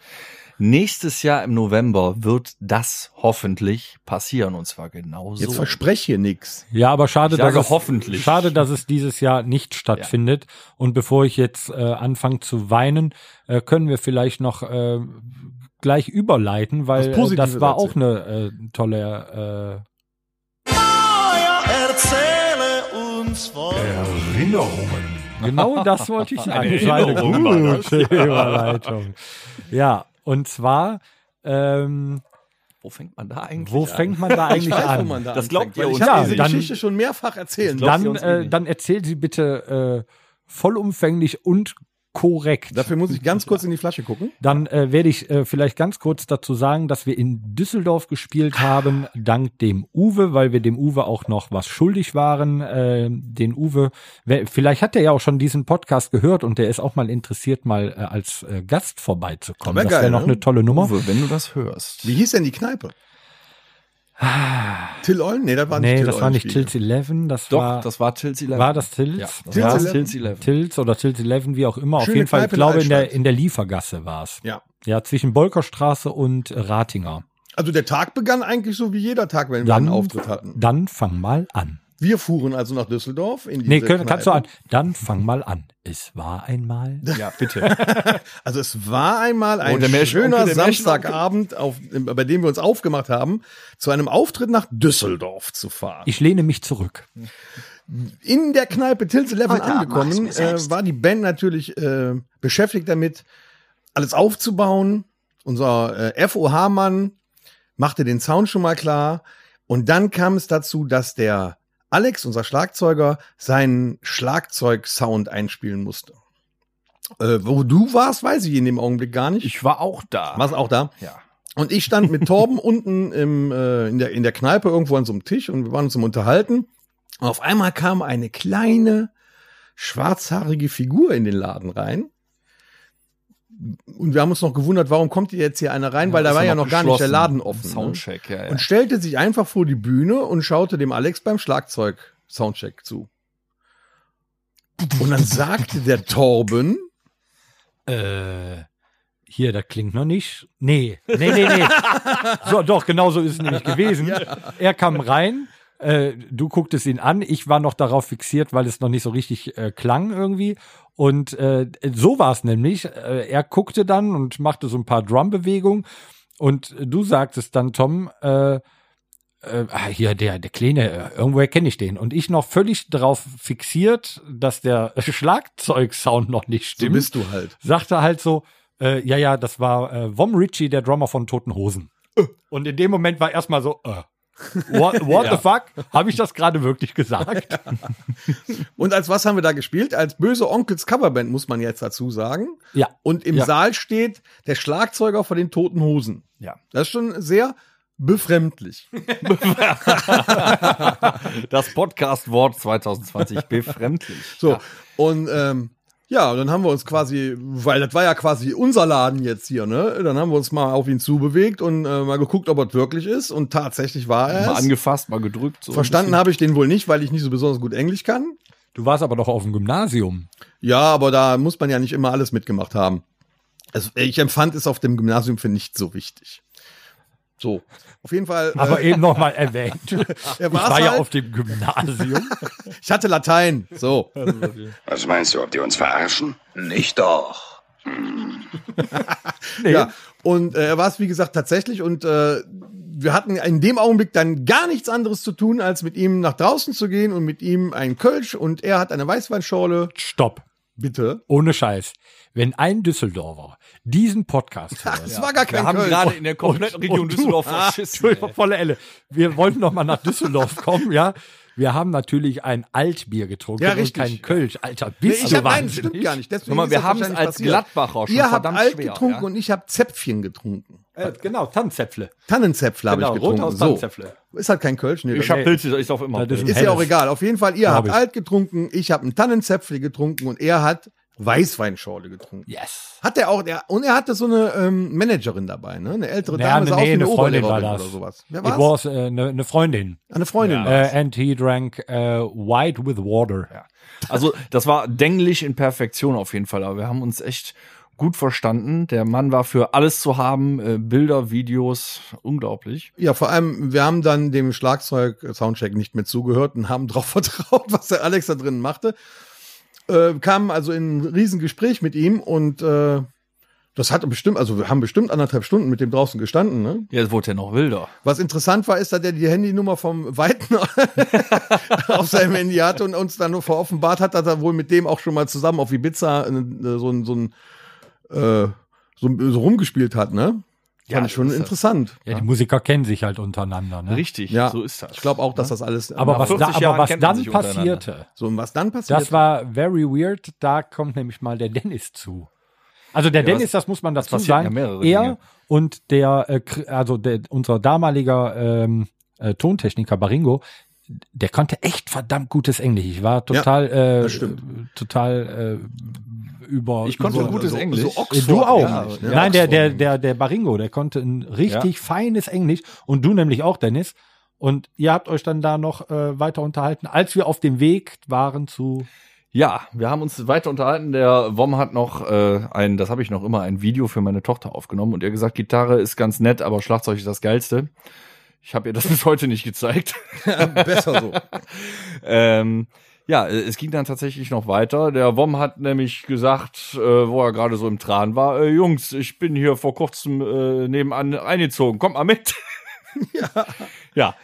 nächstes Jahr im November wird das hoffentlich passieren und zwar genauso. Jetzt verspreche hier nix. Ja, aber schade, Ich dass es, hoffentlich. schade, dass es dieses Jahr nicht stattfindet. Und bevor ich jetzt äh, anfange zu weinen, äh, können wir vielleicht noch äh, gleich überleiten, weil Was äh, das war auch eine äh, tolle Erinnerungen. äh, genau das wollte ich sagen. Das eine Überleitung. Ja, und zwar ähm, Wo fängt man da eigentlich wo an? fängt man da eigentlich Ich weiß, wo an? man da Das glaubt ihr uns. Ich habe Ja, diese dann- Geschichte schon mehrfach erzählt. dann, äh, dann erzählt sie bitte äh, vollumfänglich und korrekt. Dafür muss ich ganz kurz in die Flasche gucken. Dann äh, werde ich äh, vielleicht ganz kurz dazu sagen, dass wir in Düsseldorf gespielt haben, dank dem Uwe, weil wir dem Uwe auch noch was schuldig waren. Äh, den Uwe, wer, vielleicht hat er ja auch schon diesen Podcast gehört und der ist auch mal interessiert, mal äh, als äh, Gast vorbeizukommen. Wär Das wäre noch ne? eine tolle Nummer. Uwe, wenn du das hörst. Wie hieß denn die Kneipe? Till Eulen? Nee, das war nicht nee, Till das war nicht. Tills 11, das Doch, war das war Tills 11. war das Tills? Ja, das Tills war 11. Tills 11. Tills oder Tills 11, wie auch immer. Auf Schöne jeden Fall, ich glaube, in der, in der Liefergasse war's. Ja. Ja, zwischen Bolkerstraße und Ratinger. Also der Tag begann eigentlich so wie jeder Tag, wenn wir Dann- einen Auftritt hatten. Dann fang mal an. Wir fuhren also nach Düsseldorf in diese Nee, können, kannst du an. Dann fang mal an. Es war einmal. Ja, bitte. Also es war einmal ein Oh, schöner. Samstagabend, auf, bei dem wir uns aufgemacht haben, zu einem Auftritt nach Düsseldorf zu fahren. Ich lehne mich zurück. in der Kneipe Tills Eleven Oder mach's angekommen, äh, war die Band natürlich äh, beschäftigt damit, alles aufzubauen. Unser äh, FOH-Mann machte den Sound schon mal klar. Und dann kam es dazu, dass der Alex, unser Schlagzeuger, seinen Schlagzeug-Sound einspielen musste. Äh, wo du warst, weiß ich in dem Augenblick gar nicht. Ich war auch da. warst auch da. Ja. Und ich stand mit Torben unten im, äh, in, der, in der Kneipe irgendwo an so einem Tisch und wir waren uns im Unterhalten. Und auf einmal kam eine kleine, schwarzhaarige Figur in den Laden rein. Und wir haben uns noch gewundert, warum kommt hier jetzt hier einer rein, weil da war ja noch gar nicht der. Laden offen. Ne? Soundcheck, ja, ja. Und stellte sich einfach vor die Bühne und schaute dem Alex beim Schlagzeug Soundcheck zu. Und dann sagte der Torben, Äh, hier, das klingt noch nicht. Nee, nee, nee, nee. so, doch, genau so ist es nämlich gewesen. Er kam rein. Äh, du gucktest ihn an, ich war noch darauf fixiert, weil es noch nicht so richtig äh, klang irgendwie. Und äh, so war es nämlich. Äh, er guckte dann und machte so ein paar Drumbewegungen. Und du sagtest dann, Tom, äh, ah, hier, der, der Kleine, irgendwoher kenne ich den. Und ich noch völlig darauf fixiert, dass der Schlagzeugsound noch nicht so stimmt bist du halt. sagte halt so, ja, ja, das war Vom Ritchie, der Drummer von Toten Hosen. Und in dem Moment war erstmal so, äh, what, what the fuck? Habe ich das gerade wirklich gesagt? Und als was haben wir da gespielt? Als böse Onkels Coverband, muss man jetzt dazu sagen. Ja. Und im Ja. Saal steht der Schlagzeuger von den Toten Hosen. Ja. Das ist schon sehr befremdlich. Das Podcast-Wort 2020 befremdlich. So. Und ähm, ja, und dann haben wir uns quasi, weil das war ja quasi unser Laden jetzt hier, ne? Dann haben wir uns mal auf ihn zubewegt und äh, mal geguckt, ob er wirklich ist. Und tatsächlich war er Mal es. angefasst, mal gedrückt. So Verstanden habe ich den wohl nicht, weil ich nicht so besonders gut Englisch kann. Du warst aber doch auf dem Gymnasium. Ja, aber da muss man ja nicht immer alles mitgemacht haben. Also ich empfand es auf dem Gymnasium für nicht so wichtig. So, auf jeden Fall. Aber äh, eben nochmal erwähnt. er Ich war ja halt. auf dem Gymnasium. Ich hatte Latein. So. Was meinst du, ob die uns verarschen? Nicht doch. Ja. Und äh, er war es, wie gesagt, tatsächlich. Und äh, wir hatten in dem Augenblick dann gar nichts anderes zu tun, als mit ihm nach draußen zu gehen und mit ihm ein Kölsch. Und er hat eine Weißweinschorle. Stopp. Bitte. Ohne Scheiß. Wenn ein Düsseldorfer diesen Podcast hört. Das war gar kein Wir haben Kölsch. gerade in der kompletten Region und du- Düsseldorf Ah, verschissen. Entschuldigung, volle Elle. Wir wollten noch mal nach Düsseldorf kommen, ja. Wir haben natürlich ein Altbier getrunken Ja, und richtig. kein Kölsch. Alter, Nee, bist ich du hab, nein, das wahnsinnig? stimmt gar nicht. Deswegen Guck mal, wir haben es als passiert. Gladbacher schon Ihr habt alt schwer, getrunken ja? und ich habe Zäpfchen getrunken. Äh, genau, Tannenzäpfle. Tannenzäpfle habe Genau, ich getrunken. Rothaus So. Tannenzäpfle. Ist halt kein Kölsch. Nee, Ich das- hab Pilze, ich sauf immer. Das ist ist ja auch egal. Auf jeden Fall, ihr habt ich. alt getrunken, ich habe einen Tannenzäpfle getrunken und er hat Weißweinschorle getrunken. Yes. Hat er auch, der, und er hatte so eine ähm, Managerin dabei, ne? Eine ältere Ja, Dame, nee, sah aus wie eine eine Freundin war das. oder sowas. Wer It war's? was äh, eine eine Freundin. Eine Freundin war's. Äh, and he drank äh, white with water. Also, das war denklich in Perfektion auf jeden Fall, aber wir haben uns echt gut verstanden. Der Mann war für alles zu haben, äh, Bilder, Videos, unglaublich. Ja, vor allem, wir haben dann dem Schlagzeug-Soundcheck nicht mehr zugehört und haben darauf vertraut, was der Alex da drin machte. Äh, kamen also in ein Riesengespräch mit ihm und äh, das hatte bestimmt, also wir haben bestimmt anderthalb Stunden mit dem draußen gestanden. Ne? Ja, es wurde ja noch wilder. Was interessant war, ist, dass er die Handynummer vom Weiten auf seinem Handy hatte und uns dann nur veroffenbart hat, dass er wohl mit dem auch schon mal zusammen auf Ibiza äh, so ein, so ein äh, so, so rumgespielt hat, ne? Ja, Fand ich schon interessant. Ja, die Musiker kennen sich halt untereinander. Ne? Richtig, Ja, so ist das. Ich glaube auch, dass das alles. Aber was, 40 da, aber was dann passierte, so und was dann passiert? das war very weird. Da kommt nämlich mal der Dennis zu. Also der Dennis, das muss man dazu ja sagen, mehrere er Dinge. und der, äh, also der, unser damaliger ähm, äh, Tontechniker Baringo, der konnte echt verdammt gutes Englisch. Ich war total, äh, das stimmt. total äh, über. Ich konnte über, gutes so- Englisch. so Äh, Oxford Du auch. Englisch, ne? Nein, der, der, der, der Baringo, der konnte ein richtig feines Englisch und du nämlich auch, Dennis. Und ihr habt euch dann da noch äh, weiter unterhalten, als wir auf dem Weg waren zu. Ja, wir haben uns weiter unterhalten. Der Wom hat noch äh, ein, das habe ich noch immer, ein Video für meine Tochter aufgenommen und er gesagt, Gitarre ist ganz nett, aber Schlagzeug ist das geilste. Ich habe ihr das bis heute nicht gezeigt. Besser so. ähm, ja, äh, es ging dann tatsächlich noch weiter. Der Wom hat nämlich gesagt, äh, wo er gerade so im Tran war, äh, Jungs, ich bin hier vor kurzem äh, nebenan eingezogen, kommt mal mit. ja. ja.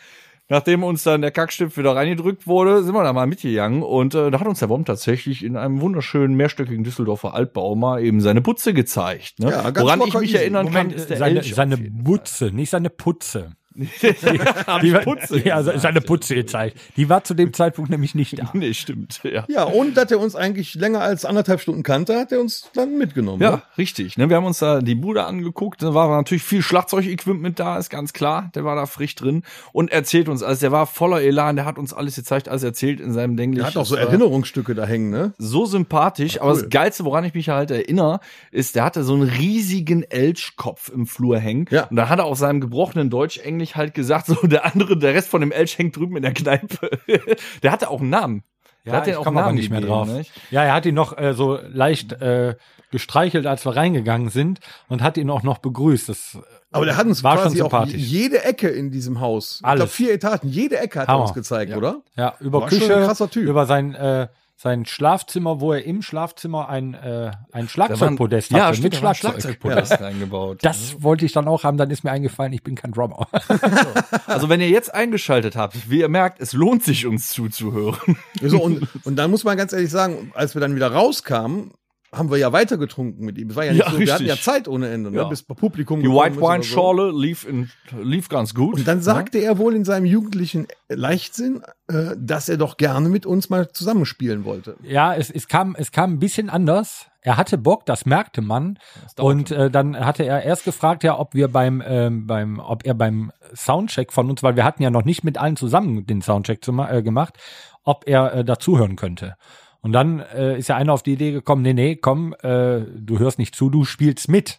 Nachdem uns dann der Kackstift wieder reingedrückt wurde, sind wir da mal mitgegangen und äh, da hat uns der Wom tatsächlich in einem wunderschönen mehrstöckigen Düsseldorfer Altbau mal eben seine Putze gezeigt. Ne? Ja, ganz Woran ich mich easy. erinnern Moment, kann, ist der seine, Elch seine. Butze, nicht seine Putze. Die war- Putze ja, seine Putze gezeigt. Die war zu dem Zeitpunkt nämlich nicht da. Nee, stimmt, ja. Ja, und dass er uns eigentlich länger als anderthalb Stunden kannte, hat er uns dann mitgenommen. Ja, ne? richtig. Ne, wir haben uns da die Bude angeguckt. Da war natürlich viel Schlagzeugequipment da, ist ganz klar. Der war da frisch drin und erzählt uns alles. Der war voller Elan. Der hat uns alles gezeigt, alles erzählt in seinem Denglisch. Er hat auch so Erinnerungsstücke da hängen, ne? So sympathisch. Aber das Geilste, woran ich mich halt erinnere, ist, der hatte so einen riesigen Elchkopf im Flur hängen. Ja. Und da hat er auf seinem gebrochenen Deutsch-Englisch halt gesagt, so der andere, der Rest von dem Elch hängt drüben in der Kneipe. der hatte auch einen Namen. Der Ja, hat den ich auch komme einen aber Namen nicht mehr drauf. nicht? Ja, er hat ihn noch äh, so leicht äh, gestreichelt, als wir reingegangen sind und hat ihn auch noch begrüßt. Das Aber der hat uns war schon quasi auch jede Ecke in diesem Haus. Ich Alles. glaube, vier Etagen, jede Ecke hat er Hammer. uns gezeigt, oder? Ja, über War schon Küche, ein krasser Typ. über sein, äh, sein Schlafzimmer, wo er im Schlafzimmer ein, äh, ein Schlagzeugpodest waren- ja, hatte mit Schlagzeug. Schlagzeugpodest reingebaut. Das wollte ich dann auch haben, dann ist mir eingefallen, ich bin kein Drummer. Also wenn ihr jetzt eingeschaltet habt, wie ihr merkt, es lohnt sich uns zuzuhören. So, und, und dann muss man ganz ehrlich sagen, als wir dann wieder rauskamen, haben wir ja weiter getrunken mit ihm. Es war ja nicht Ja, so, wir hatten ja richtig. Zeit ohne Ende, ne? Ja. bis Publikum Die White Wine so. Schorle lief, in, lief ganz gut. Und dann sagte er wohl in seinem jugendlichen Leichtsinn, äh, dass er doch gerne mit uns mal zusammenspielen wollte. Ja, es, es kam, es kam ein bisschen anders. Er hatte Bock, das merkte man. Und äh, dann hatte er erst gefragt, ja, ob wir beim, ähm, beim, ob er beim Soundcheck von uns, weil wir hatten ja noch nicht mit allen zusammen den Soundcheck zu, äh, gemacht, ob er äh, dazuhören könnte. Und dann äh, ist ja einer auf die Idee gekommen, nee, nee, komm, äh, du hörst nicht zu, du spielst mit.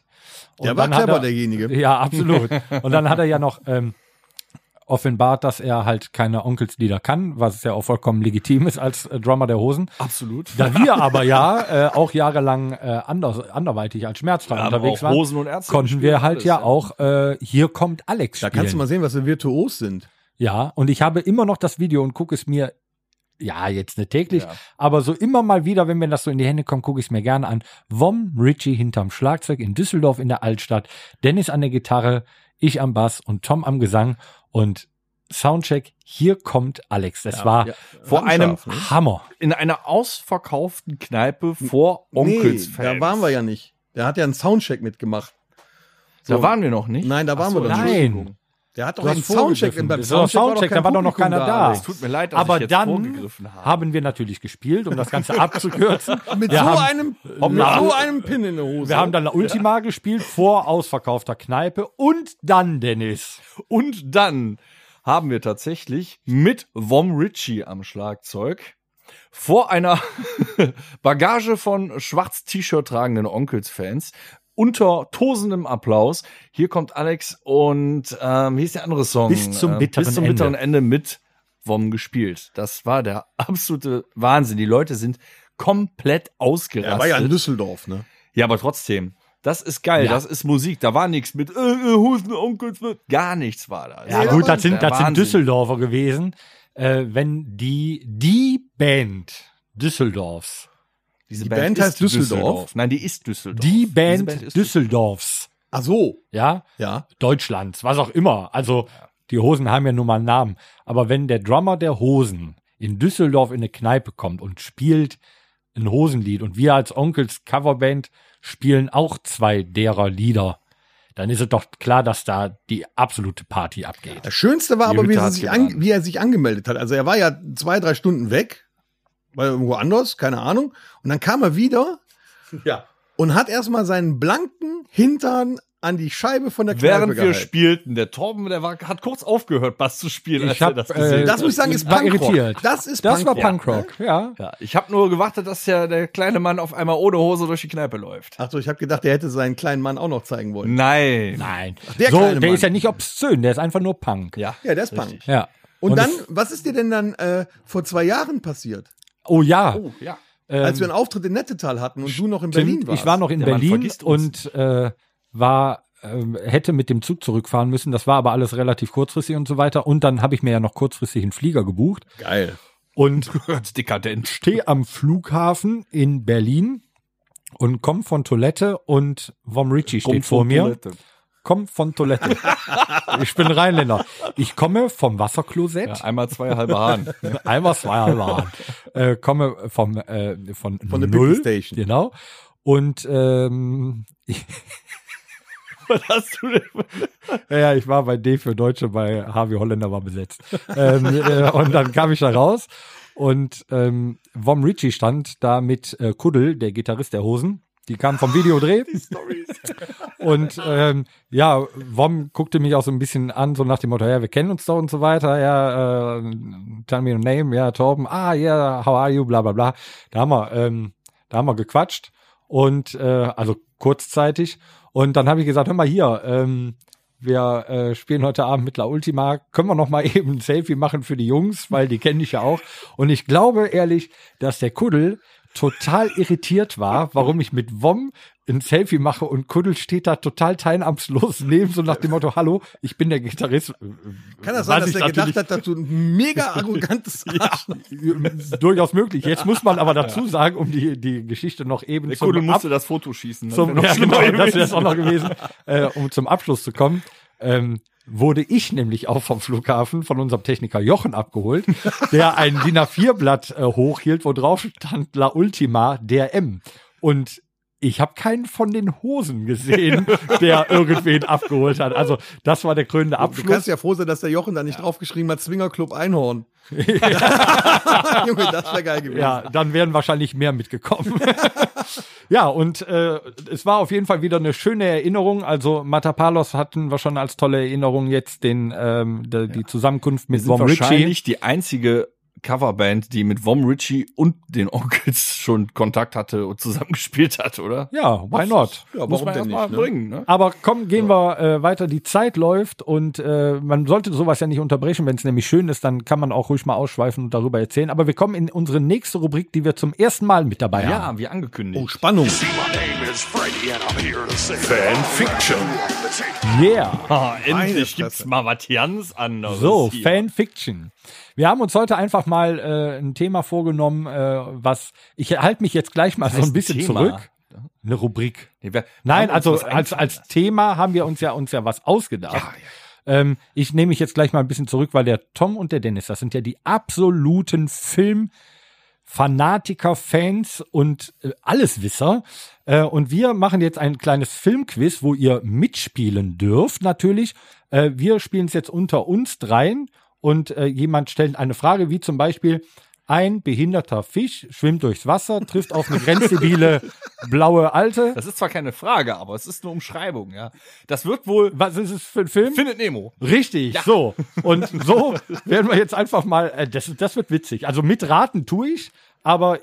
Und Der war clever, er- derjenige. Ja, absolut. Und dann hat er ja noch ähm, offenbart, dass er halt keine Onkelslieder kann, was ja auch vollkommen legitim ist als äh, Drummer der Hosen. Absolut. Da wir aber ja äh, auch jahrelang äh, anders, anderweitig als Schmerzfrei Ja, unterwegs waren, Hosen und Ärzte konnten wir halt alles, ja ja. auch äh, hier kommt Alex Da spielen. kannst du mal sehen, was wir virtuos sind. ja, und ich habe immer noch das Video und gucke es mir ja, jetzt nicht täglich, Ja. aber so immer mal wieder, wenn mir das so in die Hände kommt, gucke ich es mir gerne an. Vom Richie hinterm Schlagzeug in Düsseldorf in der Altstadt, Dennis an der Gitarre, ich am Bass und Tom am Gesang und Soundcheck, hier kommt Alex. Das war ja. Vor einem Scharf, ne? Hammer. in einer ausverkauften Kneipe vor Onkels Nee, da waren wir ja nicht. Der hat ja einen Soundcheck mitgemacht. Da waren wir noch nicht. Nein, da waren so, wir doch nicht. Nein. Der hat doch einen Soundcheck. vorgegriffen. Beim war Soundcheck, kein da war doch noch keiner da. Es tut mir leid, dass Aber ich jetzt dann vorgegriffen habe. haben wir natürlich gespielt, um das Ganze abzukürzen. Mit wir so haben, einem, mit Na. so einem Pin in der Hose. wir haben dann La Ultima gespielt vor ausverkaufter Kneipe und dann Dennis. Und dann haben wir tatsächlich mit Vom Ritchie am Schlagzeug vor einer Bagage von schwarz T-Shirt tragenden Onkels-Fans unter tosendem Applaus. Hier kommt Alex und ähm, hier ist der andere Song. Bis zum ähm, bitteren bis zum Ende. bitteren Ende mit Vom gespielt. Das war der absolute Wahnsinn. Die Leute sind komplett ausgerastet. er war ja in Düsseldorf, ne? Ja, aber trotzdem. Das ist geil, Ja. das ist Musik. Da war nichts mit äh, äh, Hosen, Onkels, gar nichts war da. Ja, Ja, gut, das sind, das sind. Düsseldorfer gewesen. Äh, wenn die, die Band Düsseldorfs, Diese Die Band heißt ist Düsseldorf? Nein, die ist Düsseldorf. die Band, ist Düsseldorfs, Ach so. ja, Ja. Deutschlands, was auch immer. Also die Hosen haben ja nun mal einen Namen. Aber wenn der Drummer der Hosen in Düsseldorf in eine Kneipe kommt und spielt ein Hosenlied und wir als Onkels Coverband spielen auch zwei derer Lieder, dann ist es doch klar, dass da die absolute Party abgeht. Das Schönste war Die aber, wie er, sich an, wie er sich angemeldet hat. Also er war ja zwei, drei Stunden weg, war irgendwo anders, keine Ahnung. Und dann kam er wieder Ja. und hat erstmal seinen blanken Hintern an die Scheibe von der Kneipe Während wir gehalten. spielten, der Torben, der war, hat kurz aufgehört, Bass zu spielen, Ich als er hab, das äh, gesehen hat. Das muss ich sagen, ist Punkrock. Das ist Das war Punkrock. Punkrock, ja. Ja, ich habe nur gewartet, dass ja der kleine Mann auf einmal ohne Hose durch die Kneipe läuft. Ach so, ich habe gedacht, er hätte seinen kleinen Mann auch noch zeigen wollen. Nein. Nein. der so, kleine der Mann. ist ja nicht obszön, der ist einfach nur Punk. Ja. Ja, der ist Richtig. Punk. Ja. Und, dann, es- was ist dir denn dann äh, vor zwei Jahren passiert? Oh ja. Oh, ja. als wir einen Auftritt in Nettetal hatten und du noch in Berlin warst. ich war noch in Der Mann Berlin und äh, war ähm, hätte mit dem Zug zurückfahren müssen. Das war aber alles relativ kurzfristig und so weiter. Und dann habe ich mir ja noch kurzfristig einen Flieger gebucht Geil. und Ganz dekadent. stehe am Flughafen in Berlin und komm von Toilette und Vom Ritchie steht Kommt vor mir. Toilette. Komm von Toilette. ich bin Rheinländer. Ich komme vom Wasserklosett. Ja, einmal zwei halbe Hahn. Einmal zwei halbe Hahn. Äh, komme vom äh, von, Von der Null, Station. Genau. Und ähm, Was hast du denn? ja, ja, ich war bei D für Deutsche, bei Harvey Holländer war besetzt. ähm, äh, und dann kam ich da raus und ähm, Vom Ritchie stand da mit äh, Kuddel, der Gitarrist der Hosen. Die kam vom Videodreh. Und ähm, ja, Vom guckte mich auch so ein bisschen an, so nach dem Motto, ja, wir kennen uns doch und so weiter. Ja, äh, tell me your name, ja, Torben, ah, ja, yeah, how are you, bla bla bla. Da haben wir, ähm, da haben wir gequatscht und äh, also kurzzeitig. Und dann habe ich gesagt, hör mal hier, ähm, wir äh, spielen heute Abend mit La Ultima. Können wir noch mal eben ein Selfie machen für die Jungs, weil die kenne ich ja auch. Und ich glaube ehrlich, dass der Kuddel total irritiert war, warum ich mit Wom ein Selfie mache und Kuddel steht da total teilnahmslos neben, so nach dem Motto, hallo, ich bin der Gitarrist. Kann das sein, Was dass ich er gedacht hat, dass du ein mega arrogantes Arschloch Durchaus möglich. Jetzt muss man aber dazu sagen, um die, die Geschichte noch eben Der zum Kuddel Ab- musste das Foto schießen. Das zum, ja, schlimmer genau, das gewesen. wäre es auch noch gewesen, äh, um zum Abschluss zu kommen. Ähm, wurde ich nämlich auch vom Flughafen von unserem Techniker Jochen abgeholt, der ein DIN A4-Blatt äh, hochhielt, wo drauf stand La Ultima der M. Und ich habe keinen von den Hosen gesehen, der irgendwen abgeholt hat. Also das war der krönende Du Abschluss. kannst ja froh sein, dass der Jochen da nicht draufgeschrieben hat, Zwingerclub Einhorn. Junge, das wäre geil gewesen. Ja, dann wären wahrscheinlich mehr mitgekommen. ja, und äh, es war auf jeden Fall wieder eine schöne Erinnerung. Also Matapalos hatten wir schon als tolle Erinnerung jetzt den ähm, die, die Zusammenkunft mit Vom Ritchie. wahrscheinlich die einzige Coverband, die mit Vom Ritchie und den Onkels schon Kontakt hatte und zusammengespielt hat, oder? Ja, why not? Ja, Muss warum man denn erst mal nicht? Ne? bringen, ne? Aber komm, gehen wir äh, weiter. Die Zeit läuft und äh, man sollte sowas ja nicht unterbrechen. Wenn es nämlich schön ist, dann kann man auch ruhig mal ausschweifen und darüber erzählen. Aber wir kommen in unsere nächste Rubrik, die wir zum ersten Mal mit dabei haben. Ja, wie angekündigt. Oh, Spannung. Fanfiction. Yeah. Ah, endlich gibt's mal was ganz anderes. So, hier. Fanfiction. Wir haben uns heute einfach mal äh, ein Thema vorgenommen, äh, was ich halte mich jetzt gleich mal so heißt ein bisschen Thema? zurück. Eine Rubrik. Nee, Nein, also als als Thema haben wir uns ja uns ja was ausgedacht. Ähm, ich nehme mich jetzt gleich mal ein bisschen zurück, weil der Tom und der Dennis, das sind ja die absoluten Film Fanatiker, Fans und äh, Alleswisser. Äh, und wir machen jetzt ein kleines Filmquiz, wo ihr mitspielen dürft, natürlich. Äh, wir spielen es jetzt unter uns dreien und äh, jemand stellt eine Frage, wie zum Beispiel, ein behinderter Fisch schwimmt durchs Wasser, trifft auf eine grenzstabile blaue Alte. Das ist zwar keine Frage, aber es ist eine Umschreibung, ja. Das wird wohl. Was ist es für ein Film? Findet Nemo. Richtig, so. Und so werden wir jetzt einfach mal, äh, das, das wird witzig. Also mitraten tue ich, aber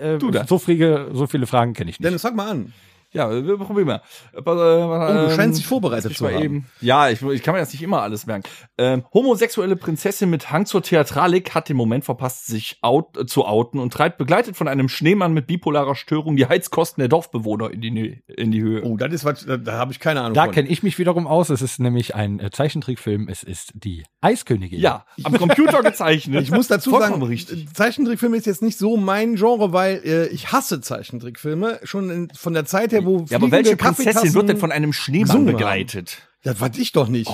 äh, so, viele, so viele Fragen kenne ich nicht. Dennis, sag mal an. Ja, wir probieren mal. Äh, Oh, du scheinst dich vorbereitet ich zu haben. eben. Ja, ich, ich kann mir das nicht immer alles merken. Ähm, homosexuelle Prinzessin mit Hang zur Theatralik hat den Moment verpasst, sich out, äh, zu outen und treibt begleitet von einem Schneemann mit bipolarer Störung die Heizkosten der Dorfbewohner in die, in die Höhe. Oh, das ist was, da, da habe ich keine Ahnung Da kenne ich mich wiederum aus. Es ist nämlich ein äh, Zeichentrickfilm. Es ist die Eiskönigin. Ja, am Computer gezeichnet. Ich muss dazu Vollkommen sagen, richtig. Zeichentrickfilme ist jetzt nicht so mein Genre, weil äh, ich hasse Zeichentrickfilme. Schon in, von der Zeit her, wo Ja, aber welche Prinzessin wird denn von einem Schneemann gesungen haben. begleitet? Das weiß ich doch nicht.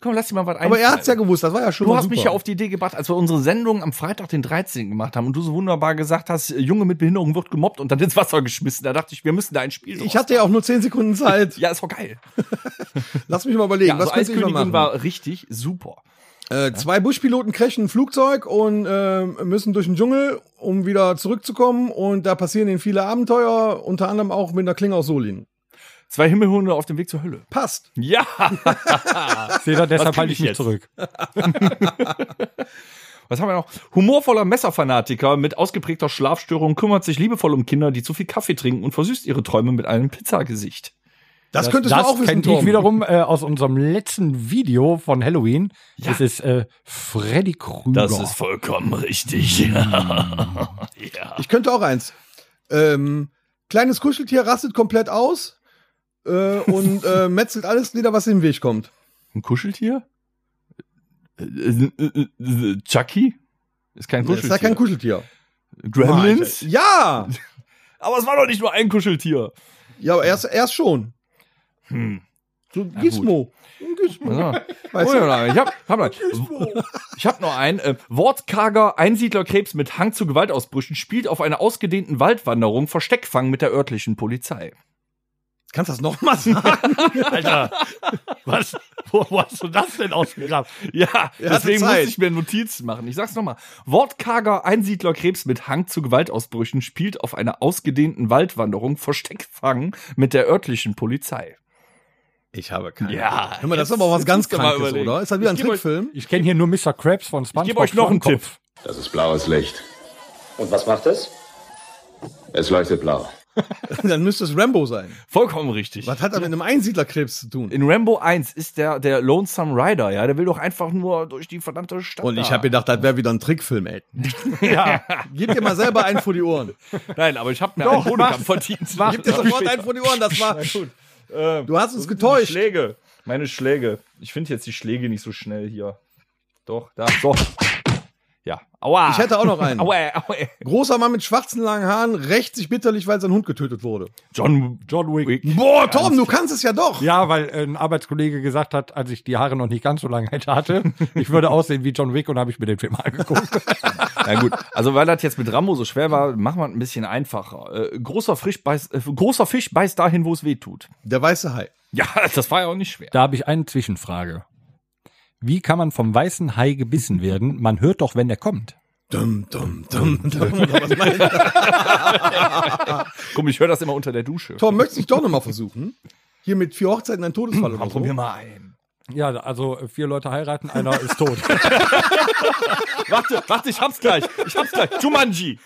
Komm, lass dir mal was aber er hat's ja gewusst, das war ja schon Du hast super. mich ja auf die Idee gebracht, als wir unsere Sendung am Freitag, den 13. gemacht haben und du so wunderbar gesagt hast, Junge mit Behinderung wird gemobbt und dann ins Wasser geschmissen. Da dachte ich, wir müssen da ein Spiel Ich draus hatte ja auch nur 10 Sekunden Zeit. Ja, ist doch geil. Lass mich mal überlegen, Ja, also was könnte ich mal Eiskönigin machen? war richtig super. Äh, zwei Buschpiloten crashen ein Flugzeug und äh, müssen durch den Dschungel, um wieder zurückzukommen. Und da passieren ihnen viele Abenteuer, unter anderem auch mit einer Klinge aus Solin. Zwei Himmelhunde auf dem Weg zur Hölle. Passt. Ja. Seht ihr, deshalb halte ich ich mich jetzt? zurück. Was haben wir noch? Humorvoller Messerfanatiker mit ausgeprägter Schlafstörung kümmert sich liebevoll um Kinder, die zu viel Kaffee trinken und versüßt ihre Träume mit einem Pizzagesicht. Das, könntest du auch wissen, kenn ich Tom. wiederum äh, aus unserem letzten Video von Halloween. Das ist äh, Freddy Krüger. vollkommen richtig. ja. Ich könnte auch eins. Ähm, kleines Kuscheltier rastet komplett aus äh, und äh, metzelt alles nieder, was in den Weg kommt. Ein Kuscheltier? Chucky? Ist kein Das ist Kuscheltier. ja kein Kuscheltier. Gremlins? Ja! Aber es war doch nicht nur ein Kuscheltier. Ja, aber erst, erst schon. Hm. So Gizmo. Ein Gizmo. Ja. Weißt Oh, du? ja, ich hab, hab noch, ich hab noch einen. Äh, wortkarger Einsiedlerkrebs mit Hang zu Gewaltausbrüchen spielt auf einer ausgedehnten Waldwanderung Versteckfang mit der örtlichen Polizei. Kannst du das nochmal sagen? Alter, was? Wo, wo hast du das denn ausgegraben? Ja, hatte deswegen musste ich mir Notizen machen. Ich sag's nochmal. Wortkarger Einsiedlerkrebs mit Hang zu Gewaltausbrüchen spielt auf einer ausgedehnten Waldwanderung Versteckfang mit der örtlichen Polizei. Ich habe keine Ja, Hör mal, das ist aber auch was ganz Krankes, oder? Ist das wieder ein Ich euch- Trickfilm? Ich kenne hier nur Mr. Krabs von SpongeBob. Ich gebe euch noch einen Tipp. Das ist blaues Licht. Und was macht es? Es leuchtet blau. Dann müsste es Rambo sein. Vollkommen richtig. Was hat das mit einem Einsiedlerkrebs zu tun? In Rambo 1 ist der, der Lonesome Rider, ja, der will doch einfach nur durch die verdammte Stadt. Und ich habe gedacht, das wäre wieder ein Trickfilm, ey. Ja, Gib dir mal selber einen vor die Ohren. Nein, aber ich habe mir Doch, einen Bodenkampf verdient. Mach. Gib dir sofort einen vor die Ohren, das war. Du hast uns getäuscht. Schläge. Meine Schläge. Ich finde jetzt die Schläge nicht so schnell hier. Doch, da, so. Ja. Aua. Ich hätte auch noch einen. Aua, aua. Großer Mann mit schwarzen langen Haaren rächt sich bitterlich, weil sein Hund getötet wurde. John, John Wick. Boah, Tom, du kannst es ja doch. Ja, weil äh, ein Arbeitskollege gesagt hat, als ich die Haare noch nicht ganz so lange hätte, hatte, ich würde aussehen wie John Wick und habe ich mir den Film angeguckt. Na gut, also weil das jetzt mit Rambo so schwer war, machen wir es ein bisschen einfacher. Äh, großer, Fisch beißt, äh, großer Fisch beißt dahin, wo es weh tut. Der weiße Hai. Ja, das war ja auch nicht schwer. Da habe ich eine Zwischenfrage. Wie kann man vom weißen Hai gebissen werden? Man hört doch, wenn er kommt. Dum, dum, dum? Komm, ich höre das immer unter der Dusche. Tom, möchtest du dich doch nochmal versuchen? Hier mit vier Hochzeiten ein Todesfall oder so. Probier mal ein. Ja, also äh, vier Leute heiraten, einer ist tot. Warte, warte, ich hab's gleich. Ich hab's gleich. Jumanji.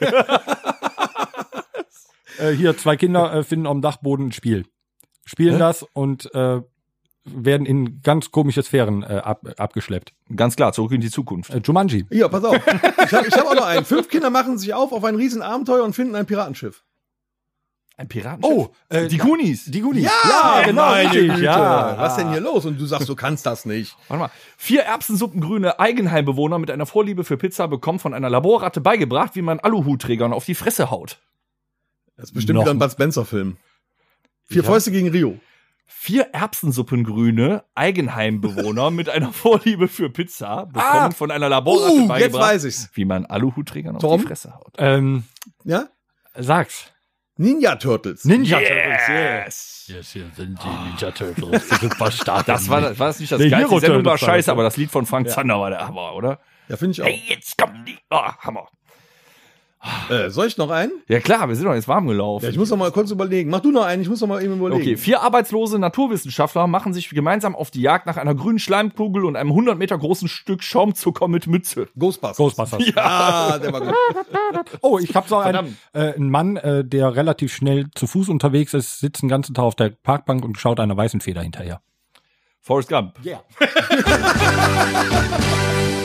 äh, hier, zwei Kinder äh, finden am Dachboden ein Spiel. Spielen das und äh, werden in ganz komische Sphären äh, ab, abgeschleppt. Ganz klar, zurück in die Zukunft. Äh, Jumanji. Hier, pass auf. Ich habe hab auch noch einen. Fünf Kinder machen sich auf auf ein Riesenabenteuer und finden ein Piratenschiff. Ein Piratenschiff? Oh, äh, die Goonies. Die Goonies. Ja, genau, meine richtig, Güte. ja. Was denn hier los? Und du sagst, du kannst das nicht. Warte mal. Vier erbsensuppengrüne Eigenheimbewohner mit einer Vorliebe für Pizza bekommen von einer Laborratte beigebracht, wie man Aluhutträgern auf die Fresse haut. Das ist bestimmt Noch- wieder ein Bud Spencer-Film. Vier Ja. Fäuste gegen Rio. Vier Erbsensuppengrüne Eigenheimbewohner mit einer Vorliebe für Pizza bekommen Ah. von einer Laborratte Uh, jetzt beigebracht, weiß ich's. wie man Aluhutträgern auf Tom? die Fresse haut. Ähm, Ja? sag's. Ninja Turtles. Ninja Yes! Yes, hier sind die Ninja Turtles. Die super stark. Das war, war das nicht das Nee, geilste? Sendung war Turtles scheiße, aber das Lied von Frank Zander war der Hammer, oder? ja, finde ich auch. Hey, jetzt kommen die. Oh, Hammer. Äh, soll ich noch einen? Ja klar, wir sind doch jetzt warm gelaufen. Ja, ich muss noch mal kurz überlegen. Mach du noch einen, ich muss noch mal eben überlegen. Okay, vier arbeitslose Naturwissenschaftler machen sich gemeinsam auf die Jagd nach einer grünen Schleimkugel und einem 100 Meter großen Stück Schaumzucker mit Mütze. Ghostbusters. Ghostbusters. Ah, der war gut. Oh, ich habe so einen, äh, einen Mann, äh, der relativ schnell zu Fuß unterwegs ist, sitzt den ganzen Tag auf der Parkbank und schaut einer weißen Feder hinterher. Forrest Gump. Ja.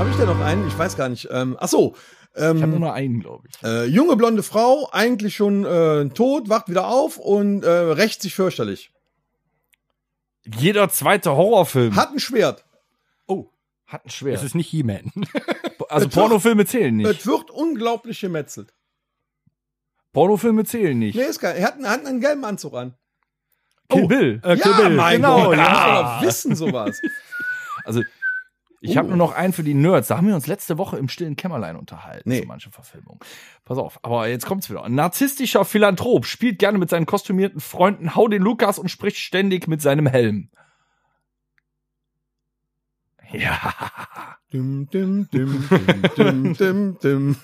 Habe ich denn noch einen? Ich weiß gar nicht. Ähm, ach so. Ich habe nur Ähm, noch einen, glaube ich. äh, junge blonde Frau, eigentlich schon äh, tot, wacht wieder auf und äh, rächt sich fürchterlich. Jeder zweite Horrorfilm Hat ein Schwert. oh, hat ein Es Schwert. ist nicht He-Man. Also Es Pornofilme zählen nicht. Es wird unglaublich gemetzelt. Pornofilme zählen nicht. Nee, ist geil. Er hat, er hat einen gelben Anzug an. Kill Bill. Äh, Kill ja, Bill, mein genau, Gott, ja. doch wissen sowas. Also ich habe nur noch einen für die Nerds. Da haben wir uns letzte Woche im stillen Kämmerlein unterhalten Nee. zu manchen Verfilmungen. Pass auf, aber jetzt kommt's wieder. Ein narzisstischer Philanthrop spielt gerne mit seinen kostümierten Freunden Hau den Lukas und spricht ständig mit seinem Helm. Ja. Dim, dim, dim, dim, dim, dim, dim.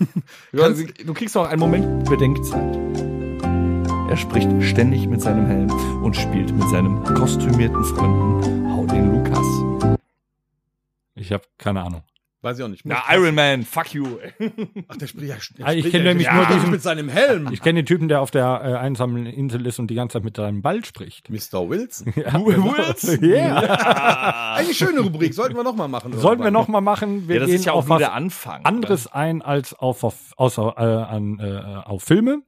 Du kriegst noch einen Moment Bedenkzeit. Er spricht ständig mit seinem Helm und spielt mit seinem kostümierten Freunden Hau den Lukas. Ich habe keine Ahnung. Weiß ich auch nicht. Na, Iron Man, fuck you. Ach, der spricht ja. Der Ah, ich spricht kenn ja- nämlich ja, nur diesen- mit seinem Helm. Ich kenne den Typen, der auf der äh, einsamen Insel ist und die ganze Zeit mit seinem Ball spricht. Mr. Wilson. Wilson? Ja. Eine schöne Rubrik. Sollten wir noch mal machen. Sollten wir irgendwann. noch mal machen. Wir Ja, das gehen ist ja auch auf was Anfang. anderes ein als auf, auf außer äh, an äh, auf Filme.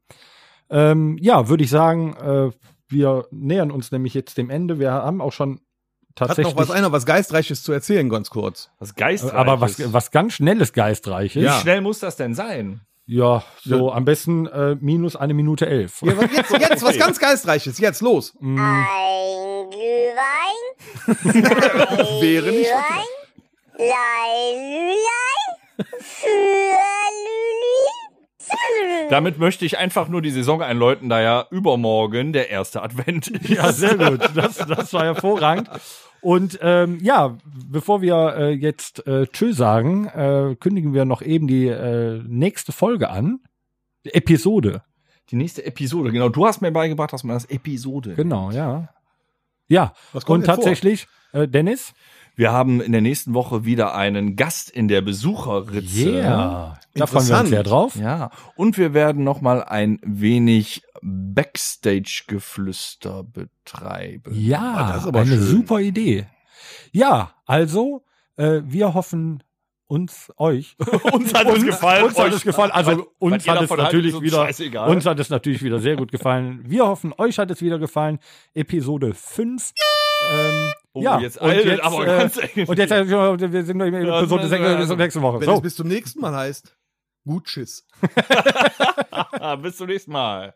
Ähm, ja, würde ich sagen, äh, wir nähern uns nämlich jetzt dem Ende. Wir haben auch schon Hat tatsächlich noch was einer was Geistreiches zu erzählen, ganz kurz. Was geistreiches. aber was was ganz schnelles geistreiches. Wie Ja. schnell muss das denn sein? Ja, so am besten äh, minus eine Minute elf. Ja, was- jetzt, jetzt was ganz Geistreiches. Jetzt los. Mm, Ein Glühwein, Wäre nicht. Leilülein, für Lüli. Damit möchte ich einfach nur die Saison einläuten, da ja übermorgen der erste Advent ist. Ja, sehr gut. Das, das war hervorragend. Und ähm, ja, bevor wir äh, jetzt äh, Tschö sagen, äh, kündigen wir noch eben die äh, nächste Folge an. Episode. Die nächste Episode, genau. Du hast mir beigebracht, dass man das Episode. Genau, ja. Ja, Was kommt und tatsächlich, äh, Dennis? Wir haben in der nächsten Woche wieder einen Gast in der Besucherritze. Da freuen wir uns sehr drauf. Ja, und wir werden noch mal ein wenig Backstage-Geflüster betreiben. Ja, das ist aber eine schön. super Idee. Ja, also, äh, wir hoffen uns, euch. Uns hat es gefallen. Uns hat es gefallen. Also was uns ihr hat es natürlich uns wieder, scheißegal. uns hat es natürlich wieder sehr gut gefallen. Wir hoffen, euch hat es wieder gefallen. Episode 5. Ähm, Oh, ja, jetzt und jetzt, aber äh, ganz und jetzt, äh, wir sind in Ja, Episode das- 6 also, bis zur nächsten Woche. Wenn es So. bis zum nächsten Mal heißt, gut Tschüss. Bis zum nächsten Mal.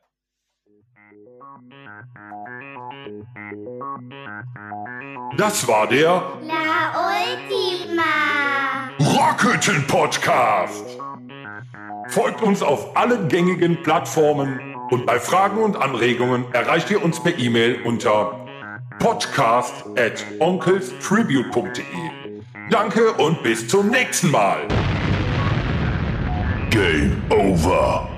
Das war der La Ultima. Rockhütten Podcast. Folgt uns auf allen gängigen Plattformen und bei Fragen und Anregungen erreicht ihr uns per E-Mail unter podcast at onkelstribute.de. Danke und bis zum nächsten Mal. Game over.